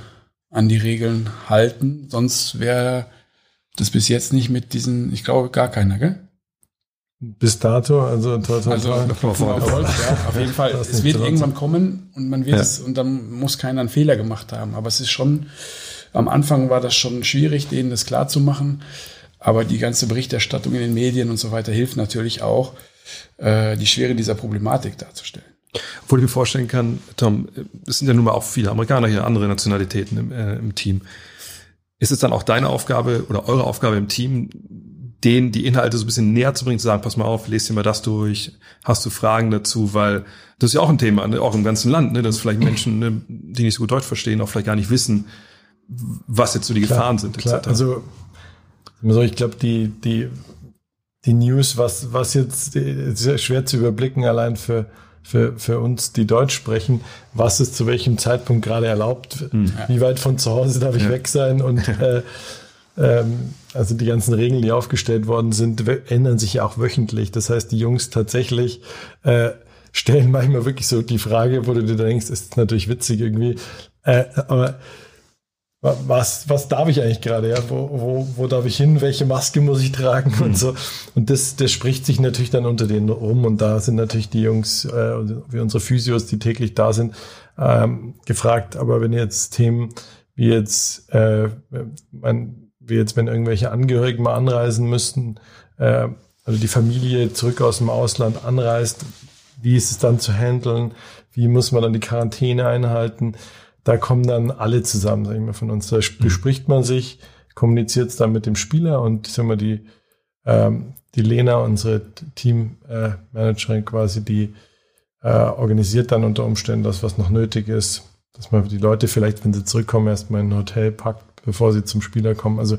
an die Regeln halten. Sonst wäre das bis jetzt nicht mit diesen, ich glaube, gar keiner, gell? Bis dato, also toll, toll, also Erfolg, ja, auf jeden Fall. es wird irgendwann kommen und man wird ja. es und dann muss keiner einen Fehler gemacht haben. Aber es ist schon, am Anfang war das schon schwierig, denen das klar zu machen. Aber die ganze Berichterstattung in den Medien und so weiter hilft natürlich auch, äh, die Schwere dieser Problematik darzustellen. Obwohl ich mir vorstellen kann, Tom, es sind ja nun mal auch viele Amerikaner hier, andere Nationalitäten im, äh, im Team. Ist es dann auch deine Aufgabe oder eure Aufgabe im Team, denen die Inhalte so ein bisschen näher zu bringen, zu sagen, pass mal auf, lest dir mal das durch, hast du Fragen dazu, weil das ist ja auch ein Thema, ne? auch im ganzen Land, ne? dass vielleicht Menschen, ne, die nicht so gut Deutsch verstehen, auch vielleicht gar nicht wissen, was jetzt so die klar, Gefahren sind. Klar, also ich glaube, die, die, die News, was, was jetzt sehr schwer zu überblicken, allein für, für, für uns, die Deutsch sprechen, was ist zu welchem Zeitpunkt gerade erlaubt, hm. wie weit von zu Hause darf ich ja. weg sein und äh, ähm, also die ganzen Regeln, die aufgestellt worden sind, ändern sich ja auch wöchentlich. Das heißt, die Jungs tatsächlich äh, stellen manchmal wirklich so die Frage, wo du dir denkst, ist natürlich witzig irgendwie, äh, aber was, was darf ich eigentlich gerade, ja? Wo, wo, wo darf ich hin? Welche Maske muss ich tragen und so? Und das, das spricht sich natürlich dann unter denen rum. Und da sind natürlich die Jungs, äh, wie unsere Physios, die täglich da sind, ähm, gefragt. Aber wenn jetzt Themen wie jetzt, äh, mein, wie jetzt, wenn irgendwelche Angehörigen mal anreisen müssten, äh, also die Familie zurück aus dem Ausland anreist, wie ist es dann zu handeln? Wie muss man dann die Quarantäne einhalten? Da kommen dann alle zusammen, sag ich mal, von uns. Da mhm. bespricht man sich, kommuniziert es dann mit dem Spieler und sagen wir, die, ähm, die Lena, unsere Teammanagerin quasi, die äh, organisiert dann unter Umständen das, was noch nötig ist, dass man die Leute vielleicht, wenn sie zurückkommen, erstmal in ein Hotel packt, bevor sie zum Spieler kommen. Also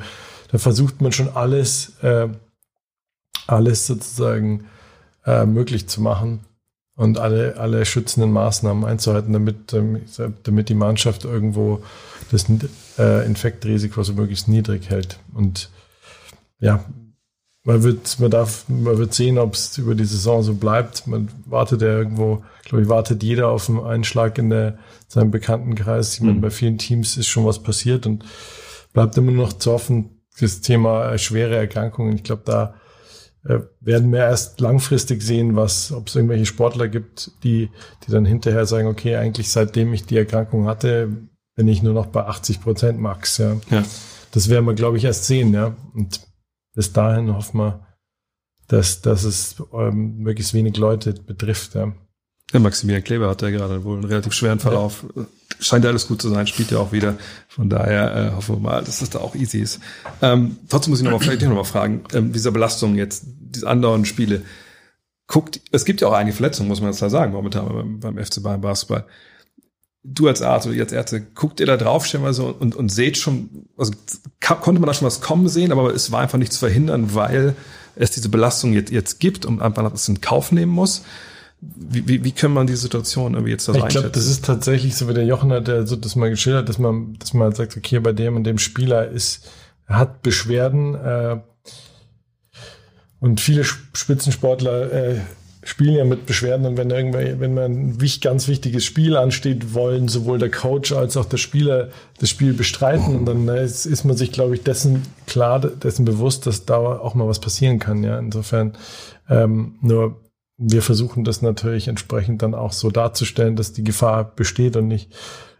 da versucht man schon alles, äh, alles sozusagen äh, möglich zu machen und alle, alle schützenden Maßnahmen einzuhalten, damit, damit die Mannschaft irgendwo das äh, Infektrisiko so möglichst niedrig hält. Und ja, man wird, man darf, man wird sehen, ob es über die Saison so bleibt. Man wartet ja irgendwo, glaube ich, wartet jeder auf einen Einschlag in der, seinem Bekanntenkreis. Ich meine, mhm. bei vielen Teams ist schon was passiert und bleibt immer noch zu hoffen, das Thema schwere Erkrankungen. Ich glaube, da äh, werden wir erst langfristig sehen, was, ob es irgendwelche Sportler gibt, die, die dann hinterher sagen, okay, eigentlich seitdem ich die Erkrankung hatte, bin ich nur noch bei 80 Prozent Max. Ja. ja. Das werden wir, glaube ich, erst sehen, ja. Und bis dahin hoffen wir, dass, dass es ähm, möglichst wenig Leute betrifft. Ja. Ja, Maximilian Kleber hat ja gerade wohl einen relativ schweren Verlauf. Ja. Scheint alles gut zu sein, spielt ja auch wieder. Von daher äh, hoffen wir mal, dass das da auch easy ist. Ähm, trotzdem muss ich noch mal, vielleicht noch mal fragen, ähm, dieser Belastung jetzt, diese anderen Spiele. Guckt, es gibt ja auch einige Verletzungen, muss man jetzt da sagen, momentan beim, beim FC Bayern Basketball du als Arzt oder ihr als Ärzte, guckt ihr da drauf stellenweise und, und seht schon, also konnte man da schon was kommen sehen, aber es war einfach nicht zu verhindern, weil es diese Belastung jetzt, jetzt gibt und einfach das in Kauf nehmen muss. Wie, wie, wie kann man die Situation irgendwie jetzt da Ich glaube, das ist tatsächlich so, wie der Jochen hat der so das mal geschildert, dass man, dass man halt sagt, okay, bei dem und dem Spieler ist, hat Beschwerden, äh, und viele Spitzensportler äh, spielen ja mit Beschwerden und wenn irgendwer, wenn man ein ganz wichtiges Spiel ansteht, wollen sowohl der Coach als auch der Spieler das Spiel bestreiten und dann ist, ist man sich, glaube ich, dessen klar, dessen bewusst, dass da auch mal was passieren kann. Ja, insofern ähm, nur wir versuchen das natürlich entsprechend dann auch so darzustellen, dass die Gefahr besteht und nicht,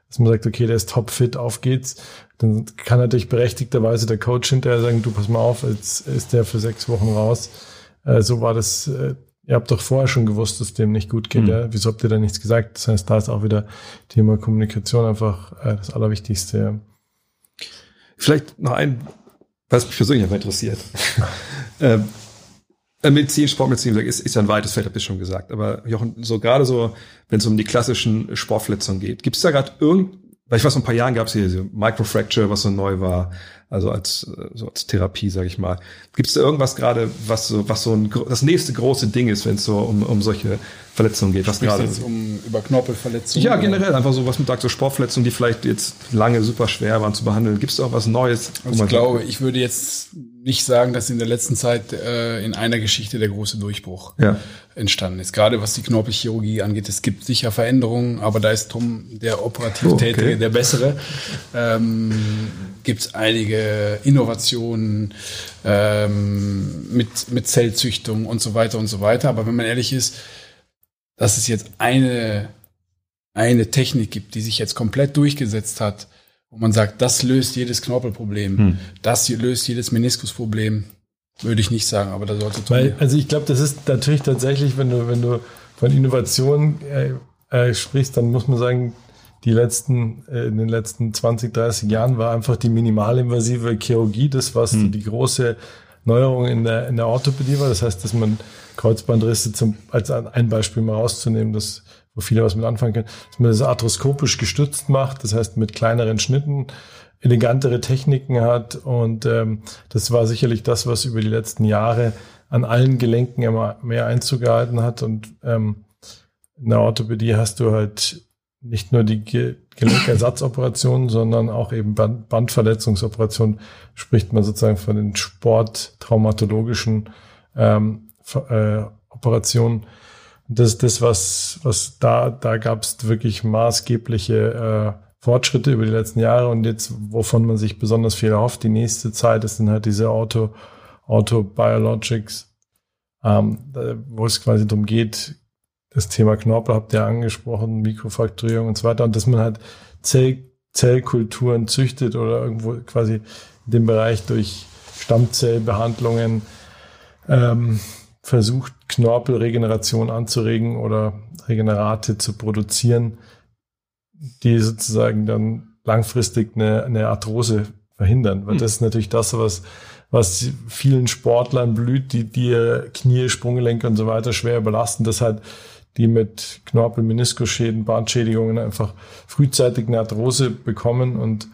dass man sagt, okay, der ist topfit, auf geht's. Dann kann natürlich berechtigterweise der Coach hinterher sagen, du pass mal auf, jetzt ist der für sechs Wochen raus. Äh, so war das äh, ihr habt doch vorher schon gewusst, dass dem nicht gut geht. Mhm. Ja? Wieso habt ihr da nichts gesagt? Das heißt, da ist auch wieder Thema Kommunikation einfach äh, das Allerwichtigste. Ja. Vielleicht noch ein, was mich persönlich einfach interessiert. ähm, äh, Medizin, Sportmedizin ist, ist ja ein weites Feld, habt ihr schon gesagt. Aber Jochen, so gerade so, wenn es um die klassischen Sportverletzungen geht, gibt es da gerade irgend, weil ich weiß, vor ein paar Jahren gab es hier diese Microfracture, was so neu war, also als, so als Therapie, sage ich mal. Gibt es da irgendwas gerade, was so, was so ein, das nächste große Ding ist, wenn es so um, um solche Verletzungen geht? Was gerade jetzt um über Knorpelverletzungen? Ja, generell einfach so was mit so Sportverletzungen, die vielleicht jetzt lange super schwer waren zu behandeln. Gibt es da auch was Neues? Also ich glaube, ich würde jetzt nicht sagen, dass in der letzten Zeit äh, in einer Geschichte der große Durchbruch ja. entstanden ist. Gerade was die Knorpelchirurgie angeht, es gibt sicher Veränderungen, aber da ist Tom der operativ oh, okay. Tätige, der bessere. Ähm, gibt es einige Innovationen ähm, mit, mit Zellzüchtung und so weiter und so weiter. Aber wenn man ehrlich ist, dass es jetzt eine, eine Technik gibt, die sich jetzt komplett durchgesetzt hat, wo man sagt, das löst jedes Knorpelproblem, hm. das löst jedes Meniskusproblem, würde ich nicht sagen, aber da sollte Weil, Also ich glaube, das ist natürlich tatsächlich, wenn du, wenn du von Innovation äh, äh, sprichst, dann muss man sagen, die letzten, äh, in den letzten 20, 30 Jahren war einfach die minimalinvasive Chirurgie das, was hm. die große Neuerung in der, in der Orthopädie war. Das heißt, dass man Kreuzbandrisse zum, als ein Beispiel mal rauszunehmen, das, wo viele was mit anfangen können, dass man das arthroskopisch gestützt macht, das heißt mit kleineren Schnitten, elegantere Techniken hat und ähm, das war sicherlich das, was über die letzten Jahre an allen Gelenken immer mehr Einzug gehalten hat und ähm, in der Orthopädie hast du halt nicht nur die Ge Gelenkersatzoperationen, sondern auch eben Band Bandverletzungsoperationen, spricht man sozusagen von den sporttraumatologischen ähm, äh, Operationen. Das ist das, was, was da, da gab es wirklich maßgebliche äh, Fortschritte über die letzten Jahre und jetzt, wovon man sich besonders viel erhofft, die nächste Zeit, das sind halt diese Auto, Autobiologics, ähm, wo es quasi darum geht, das Thema Knorpel habt ihr angesprochen, Mikrofrakturierung und so weiter, und dass man halt Zell, Zellkulturen züchtet oder irgendwo quasi in dem Bereich durch Stammzellbehandlungen ähm, versucht, Knorpelregeneration anzuregen oder Regenerate zu produzieren, die sozusagen dann langfristig eine, eine Arthrose verhindern. Weil das ist natürlich das, was, was vielen Sportlern blüht, die, die ihr Knie, Sprunggelenke und so weiter schwer überlasten, dass halt die mit Knorpel, Meniskusschäden, Bandschädigungen einfach frühzeitig eine Arthrose bekommen und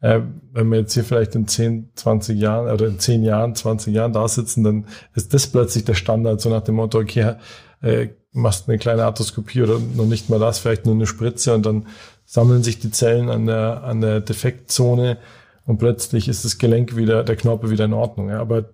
äh, wenn wir jetzt hier vielleicht in 10, 20 Jahren oder in 10 Jahren, 20 Jahren da sitzen, dann ist das plötzlich der Standard, so nach dem Motto, okay, äh, machst eine kleine Arthroskopie oder noch nicht mal das, vielleicht nur eine Spritze und dann sammeln sich die Zellen an der, an der Defektzone und plötzlich ist das Gelenk wieder, der Knorpel wieder in Ordnung. Ja. Aber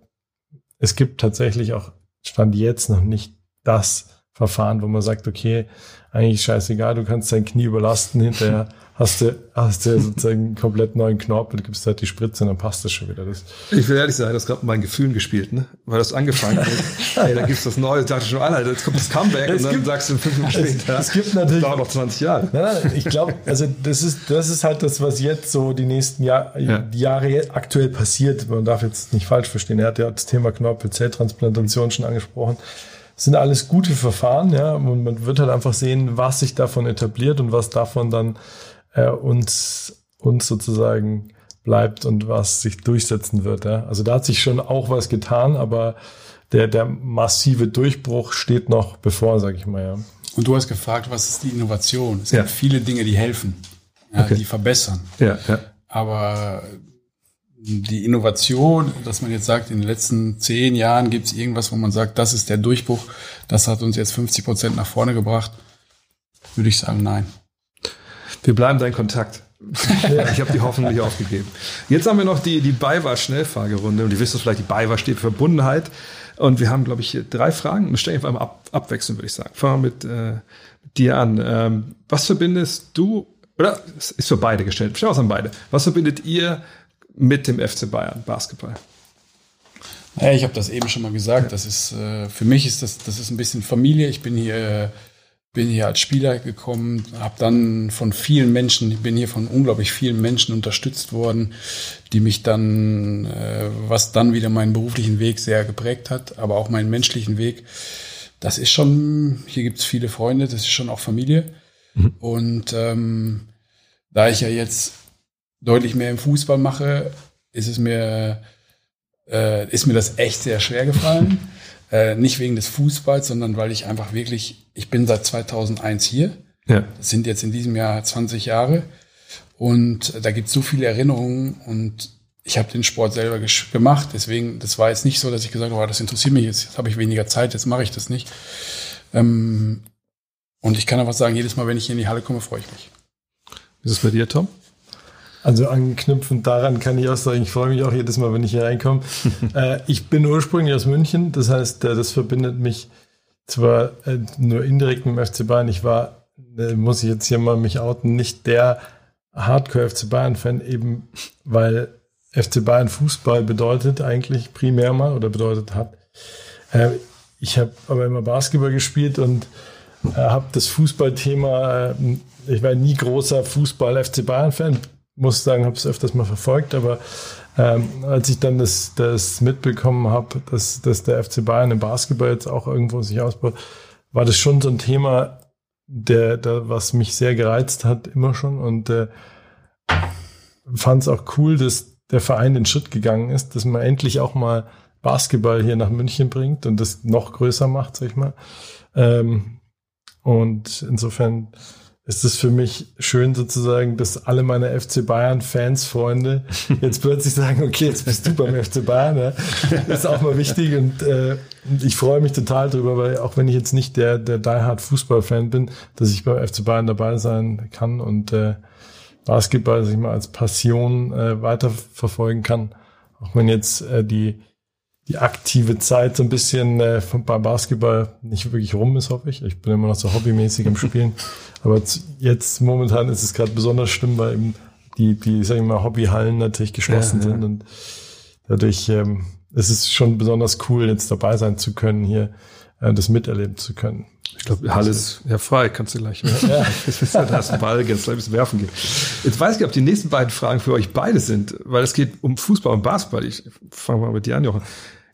es gibt tatsächlich auch, stand jetzt noch nicht das Verfahren, wo man sagt, okay, eigentlich scheißegal, du kannst dein Knie überlasten hinterher hast du, hast du sozusagen einen komplett neuen Knorpel, gibst halt die Spritze und dann passt das schon wieder. Das ich will ehrlich sagen, das gerade mit meinen Gefühlen gespielt, ne? Weil das angefangen hat. hey, da gibt's das Neue, dachte schon, Alter, jetzt kommt das Comeback es und dann gibt, sagst du fünf Minuten später. Es, es gibt natürlich. Das dauert noch 20 Jahre. Nein, nein, ich glaube, also das ist, das ist halt das, was jetzt so die nächsten Jahr, ja. die Jahre aktuell passiert. Man darf jetzt nicht falsch verstehen. Er hat ja das Thema Knorpelzelltransplantation schon angesprochen. Sind alles gute Verfahren, ja. Und man wird halt einfach sehen, was sich davon etabliert und was davon dann äh, uns, uns sozusagen bleibt und was sich durchsetzen wird. Ja? Also da hat sich schon auch was getan, aber der, der massive Durchbruch steht noch bevor, sag ich mal. Ja. Und du hast gefragt, was ist die Innovation? Es ja. gibt viele Dinge, die helfen, ja, okay. die verbessern. Ja, ja. Aber die Innovation, dass man jetzt sagt, in den letzten zehn Jahren gibt es irgendwas, wo man sagt, das ist der Durchbruch, das hat uns jetzt 50 Prozent nach vorne gebracht, würde ich sagen, nein. Wir bleiben da in Kontakt. ich habe die Hoffnung nicht aufgegeben. Jetzt haben wir noch die, die BayWa-Schnellfragerunde. Und ihr wisst es vielleicht, die BayWa steht für Verbundenheit. Und wir haben, glaube ich, drei Fragen. Wir stellen einfach mal ab, abwechseln, würde ich sagen. Fangen wir mit, äh, dir an. Ähm, was verbindest du, oder ist für beide gestellt, stell was an beide. Was verbindet ihr mit dem FC Bayern Basketball? Ja, ich habe das eben schon mal gesagt. Das ist äh, für mich ist das das ist ein bisschen Familie. Ich bin hier äh, bin hier als Spieler gekommen, habe dann von vielen Menschen, bin hier von unglaublich vielen Menschen unterstützt worden, die mich dann, äh, was dann wieder meinen beruflichen Weg sehr geprägt hat, aber auch meinen menschlichen Weg. Das ist schon, hier gibt's viele Freunde, das ist schon auch Familie. Mhm. Und ähm, da ich ja jetzt deutlich mehr im Fußball mache, ist es mir, äh, ist mir das echt sehr schwer gefallen. Äh, nicht wegen des Fußballs, sondern weil ich einfach wirklich, ich bin seit 2001 hier. Ja. Das sind jetzt in diesem Jahr 20 Jahre. Und da gibt es so viele Erinnerungen und ich habe den Sport selber gemacht. Deswegen, das war jetzt nicht so, dass ich gesagt habe, oh, das interessiert mich jetzt, jetzt habe ich weniger Zeit, jetzt mache ich das nicht. Ähm, und ich kann einfach sagen, jedes Mal, wenn ich hier in die Halle komme, freue ich mich. Wie ist es bei dir, Tom? Also anknüpfend daran kann ich auch sagen, ich freue mich auch jedes Mal, wenn ich hier reinkomme. äh, ich bin ursprünglich aus München, das heißt, äh, das verbindet mich zwar äh, nur indirekt mit dem FC Bayern. Ich war, äh, muss ich jetzt hier mal mich outen, nicht der Hardcore FC Bayern-Fan, eben weil FC Bayern Fußball bedeutet eigentlich primär mal oder bedeutet hat. Ich habe aber immer Basketball gespielt und habe das Fußballthema, ich war nie großer Fußball-FC Bayern-Fan, muss sagen, habe es öfters mal verfolgt, aber ähm, als ich dann das, das mitbekommen habe, dass, dass der FC Bayern im Basketball jetzt auch irgendwo sich ausbaut, war das schon so ein Thema, der, der was mich sehr gereizt hat, immer schon. Und äh, fand es auch cool, dass der Verein den Schritt gegangen ist, dass man endlich auch mal Basketball hier nach München bringt und das noch größer macht, sag ich mal. Ähm, und insofern ist es für mich schön sozusagen, dass alle meine FC Bayern Fans, Freunde jetzt plötzlich sagen, okay, jetzt bist du beim FC Bayern. Ja. Das ist auch mal wichtig und äh, ich freue mich total drüber, weil auch wenn ich jetzt nicht der, der Die Hard Fußball-Fan bin, dass ich beim FC Bayern dabei sein kann und äh, Basketball, sich mal als Passion äh, weiterverfolgen kann. Auch wenn jetzt äh, die die aktive Zeit so ein bisschen äh, beim Basketball nicht wirklich rum ist, hoffe ich. Ich bin immer noch so hobbymäßig am Spielen. Aber jetzt momentan ist es gerade besonders schlimm, weil eben die, die, sag ich mal, Hobbyhallen natürlich geschlossen ja, ja. sind. Und dadurch ähm, es ist es schon besonders cool, jetzt dabei sein zu können, hier äh, das miterleben zu können. Ich glaube, Halle ist ja frei, kannst du gleich. Ja. da hast du Ball, jetzt gleich bisschen werfen gehen. Jetzt weiß ich, ob die nächsten beiden Fragen für euch beide sind, weil es geht um Fußball und Basketball. Ich fange mal mit dir an, Jochen.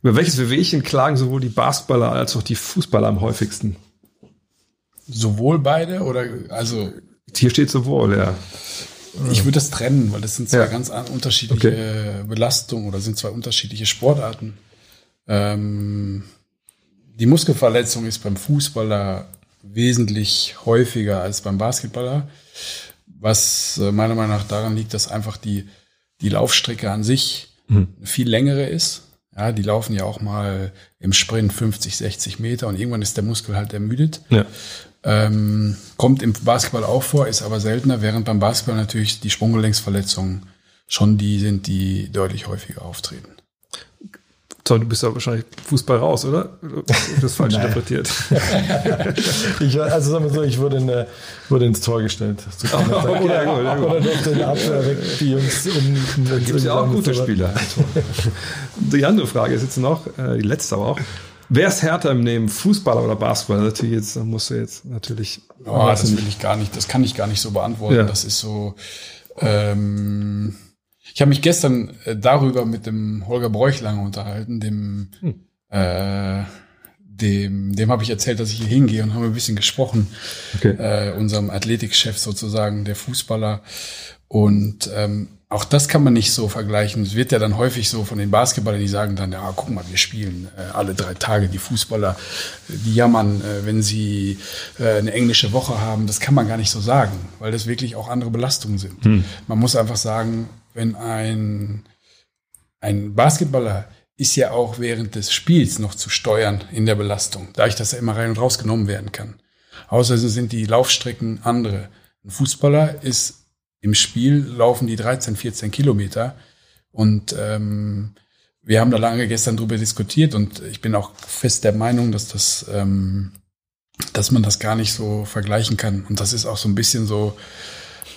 Über welches Wehwehchen klagen sowohl die Basketballer als auch die Fußballer am häufigsten? Sowohl beide oder also hier steht sowohl, ja. Ich würde das trennen, weil das sind zwei Ja. ganz an- unterschiedliche Belastungen oder sind zwei unterschiedliche Sportarten. Ähm, die Muskelverletzung ist beim Fußballer wesentlich häufiger als beim Basketballer, was äh, meiner Meinung nach daran liegt, dass einfach die, die Laufstrecke an sich eine viel längere ist. Ja, die laufen ja auch mal im Sprint 50, 60 Meter und irgendwann ist der Muskel halt ermüdet. Ja. Ähm, kommt im Basketball auch vor, ist aber seltener, während beim Basketball natürlich die Sprunggelenksverletzungen schon die sind, die deutlich häufiger auftreten. So, du bist ja wahrscheinlich Fußball raus, oder? Das falsch interpretiert. Ich, also sagen wir so, ich wurde, in, der- wurde ins Tor gestellt. So. Okay, ja, gut, ja, gut. Oder durfte in der Abwehr weg, die Jungs um. Da Gibt es ja auch gute Spieler. Die andere Frage ist jetzt noch, äh, die letzte aber auch. Wer ist härter im Nehmen, Fußballer oder Basketballer? Natürlich jetzt, da musst du jetzt natürlich. Oh, das will ich gar nicht, das kann ich gar nicht so beantworten. Ja. Das ist so. Ähm, ich habe mich gestern äh, darüber mit dem Holger Bräuch lange unterhalten, dem, äh, dem, dem habe ich erzählt, dass ich hier hingehe und haben ein bisschen gesprochen, Okay. äh, unserem Athletikchef sozusagen, der Fußballer. Und ähm, auch das kann man nicht so vergleichen. Es wird ja dann häufig so von den Basketballern, die sagen dann, ja, guck mal, wir spielen äh, alle drei Tage. Die Fußballer, die jammern, äh, wenn sie äh, eine englische Woche haben. Das kann man gar nicht so sagen, weil das wirklich auch andere Belastungen sind. Man muss einfach sagen, wenn ein, ein Basketballer ist ja auch während des Spiels noch zu steuern in der Belastung, dadurch, dass er immer rein und raus genommen werden kann. Außerdem sind die Laufstrecken andere. Ein Fußballer ist im Spiel laufen die 13, 14 Kilometer und ähm, wir haben da lange gestern drüber diskutiert und ich bin auch fest der Meinung, dass das, ähm, dass man das gar nicht so vergleichen kann. Und das ist auch so ein bisschen so,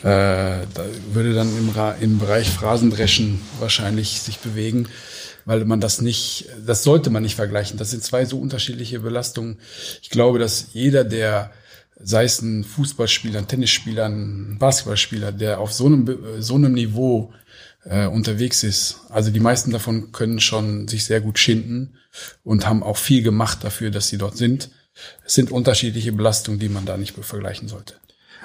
da würde dann im, im Bereich Phrasendreschen wahrscheinlich sich bewegen, weil man das nicht, das sollte man nicht vergleichen. Das sind zwei so unterschiedliche Belastungen. Ich glaube, dass jeder, der, sei es ein Fußballspieler, ein Tennisspieler, ein Basketballspieler, der auf so einem, so einem Niveau äh, unterwegs ist, also die meisten davon können schon sich sehr gut schinden und haben auch viel gemacht dafür, dass sie dort sind. Es sind unterschiedliche Belastungen, die man da nicht vergleichen sollte.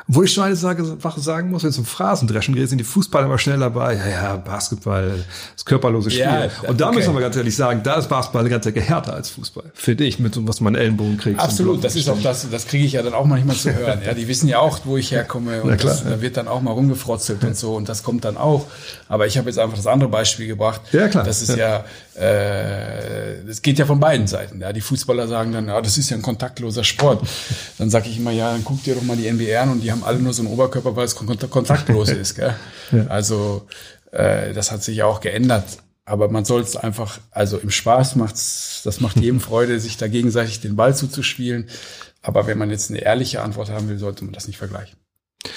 Wo ich schon eine Sache sagen muss, wenn es um Phrasendreschen geht, sind die Fußballer immer schnell dabei. Ja, ja, Basketball, das körperlose Spiel. Ja, und da okay. müssen wir ganz ehrlich sagen, da ist Basketball ganz härter als Fußball. Finde ich, mit so was man Ellenbogen kriegt. Absolut, das ist auch das, das kriege ich ja dann auch manchmal zu hören. Ja, die wissen ja auch, wo ich herkomme und klar, das, da wird dann auch mal rumgefrotzelt und so und das kommt dann auch. Aber ich habe jetzt einfach das andere Beispiel gebracht. Ja, klar. Das ist ja, äh, das geht ja von beiden Seiten. Ja, die Fußballer sagen dann, ja, das ist ja ein kontaktloser Sport. Dann sage ich immer, ja, dann guck dir doch mal die NBA an und die haben alle nur so einen Oberkörper, weil es kont kontaktlos ist. Gell? Also äh, das hat sich ja auch geändert. Aber man soll es einfach, also im Spaß macht's, das macht jedem Freude, sich da gegenseitig den Ball zuzuspielen. Aber wenn man jetzt eine ehrliche Antwort haben will, sollte man das nicht vergleichen.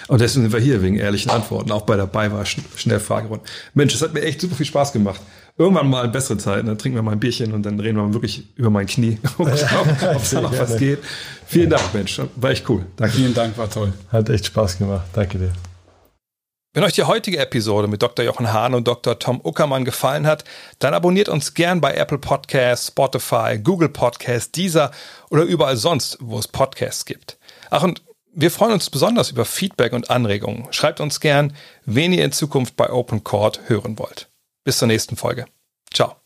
Und deswegen sind wir hier wegen ehrlichen Antworten, auch bei der BayWa Sch- Schnellfragerunde. Mensch, das hat mir echt super viel Spaß gemacht. Irgendwann mal in bessere Zeiten, dann trinken wir mal ein Bierchen und dann reden wir mal wirklich über mein Knie und schauen, ob da noch was geht. Vielen Dank, Mensch. War echt cool. Danke. Vielen Dank, war toll. Hat echt Spaß gemacht. Danke dir. Wenn euch die heutige Episode mit Dr. Jochen Hahn und Dr. Tom Uckermann gefallen hat, dann abonniert uns gern bei Apple Podcasts, Spotify, Google Podcasts, Deezer oder überall sonst, wo es Podcasts gibt. Ach, und wir freuen uns besonders über Feedback und Anregungen. Schreibt uns gern, wen ihr in Zukunft bei Open Court hören wollt. Bis zur nächsten Folge. Ciao.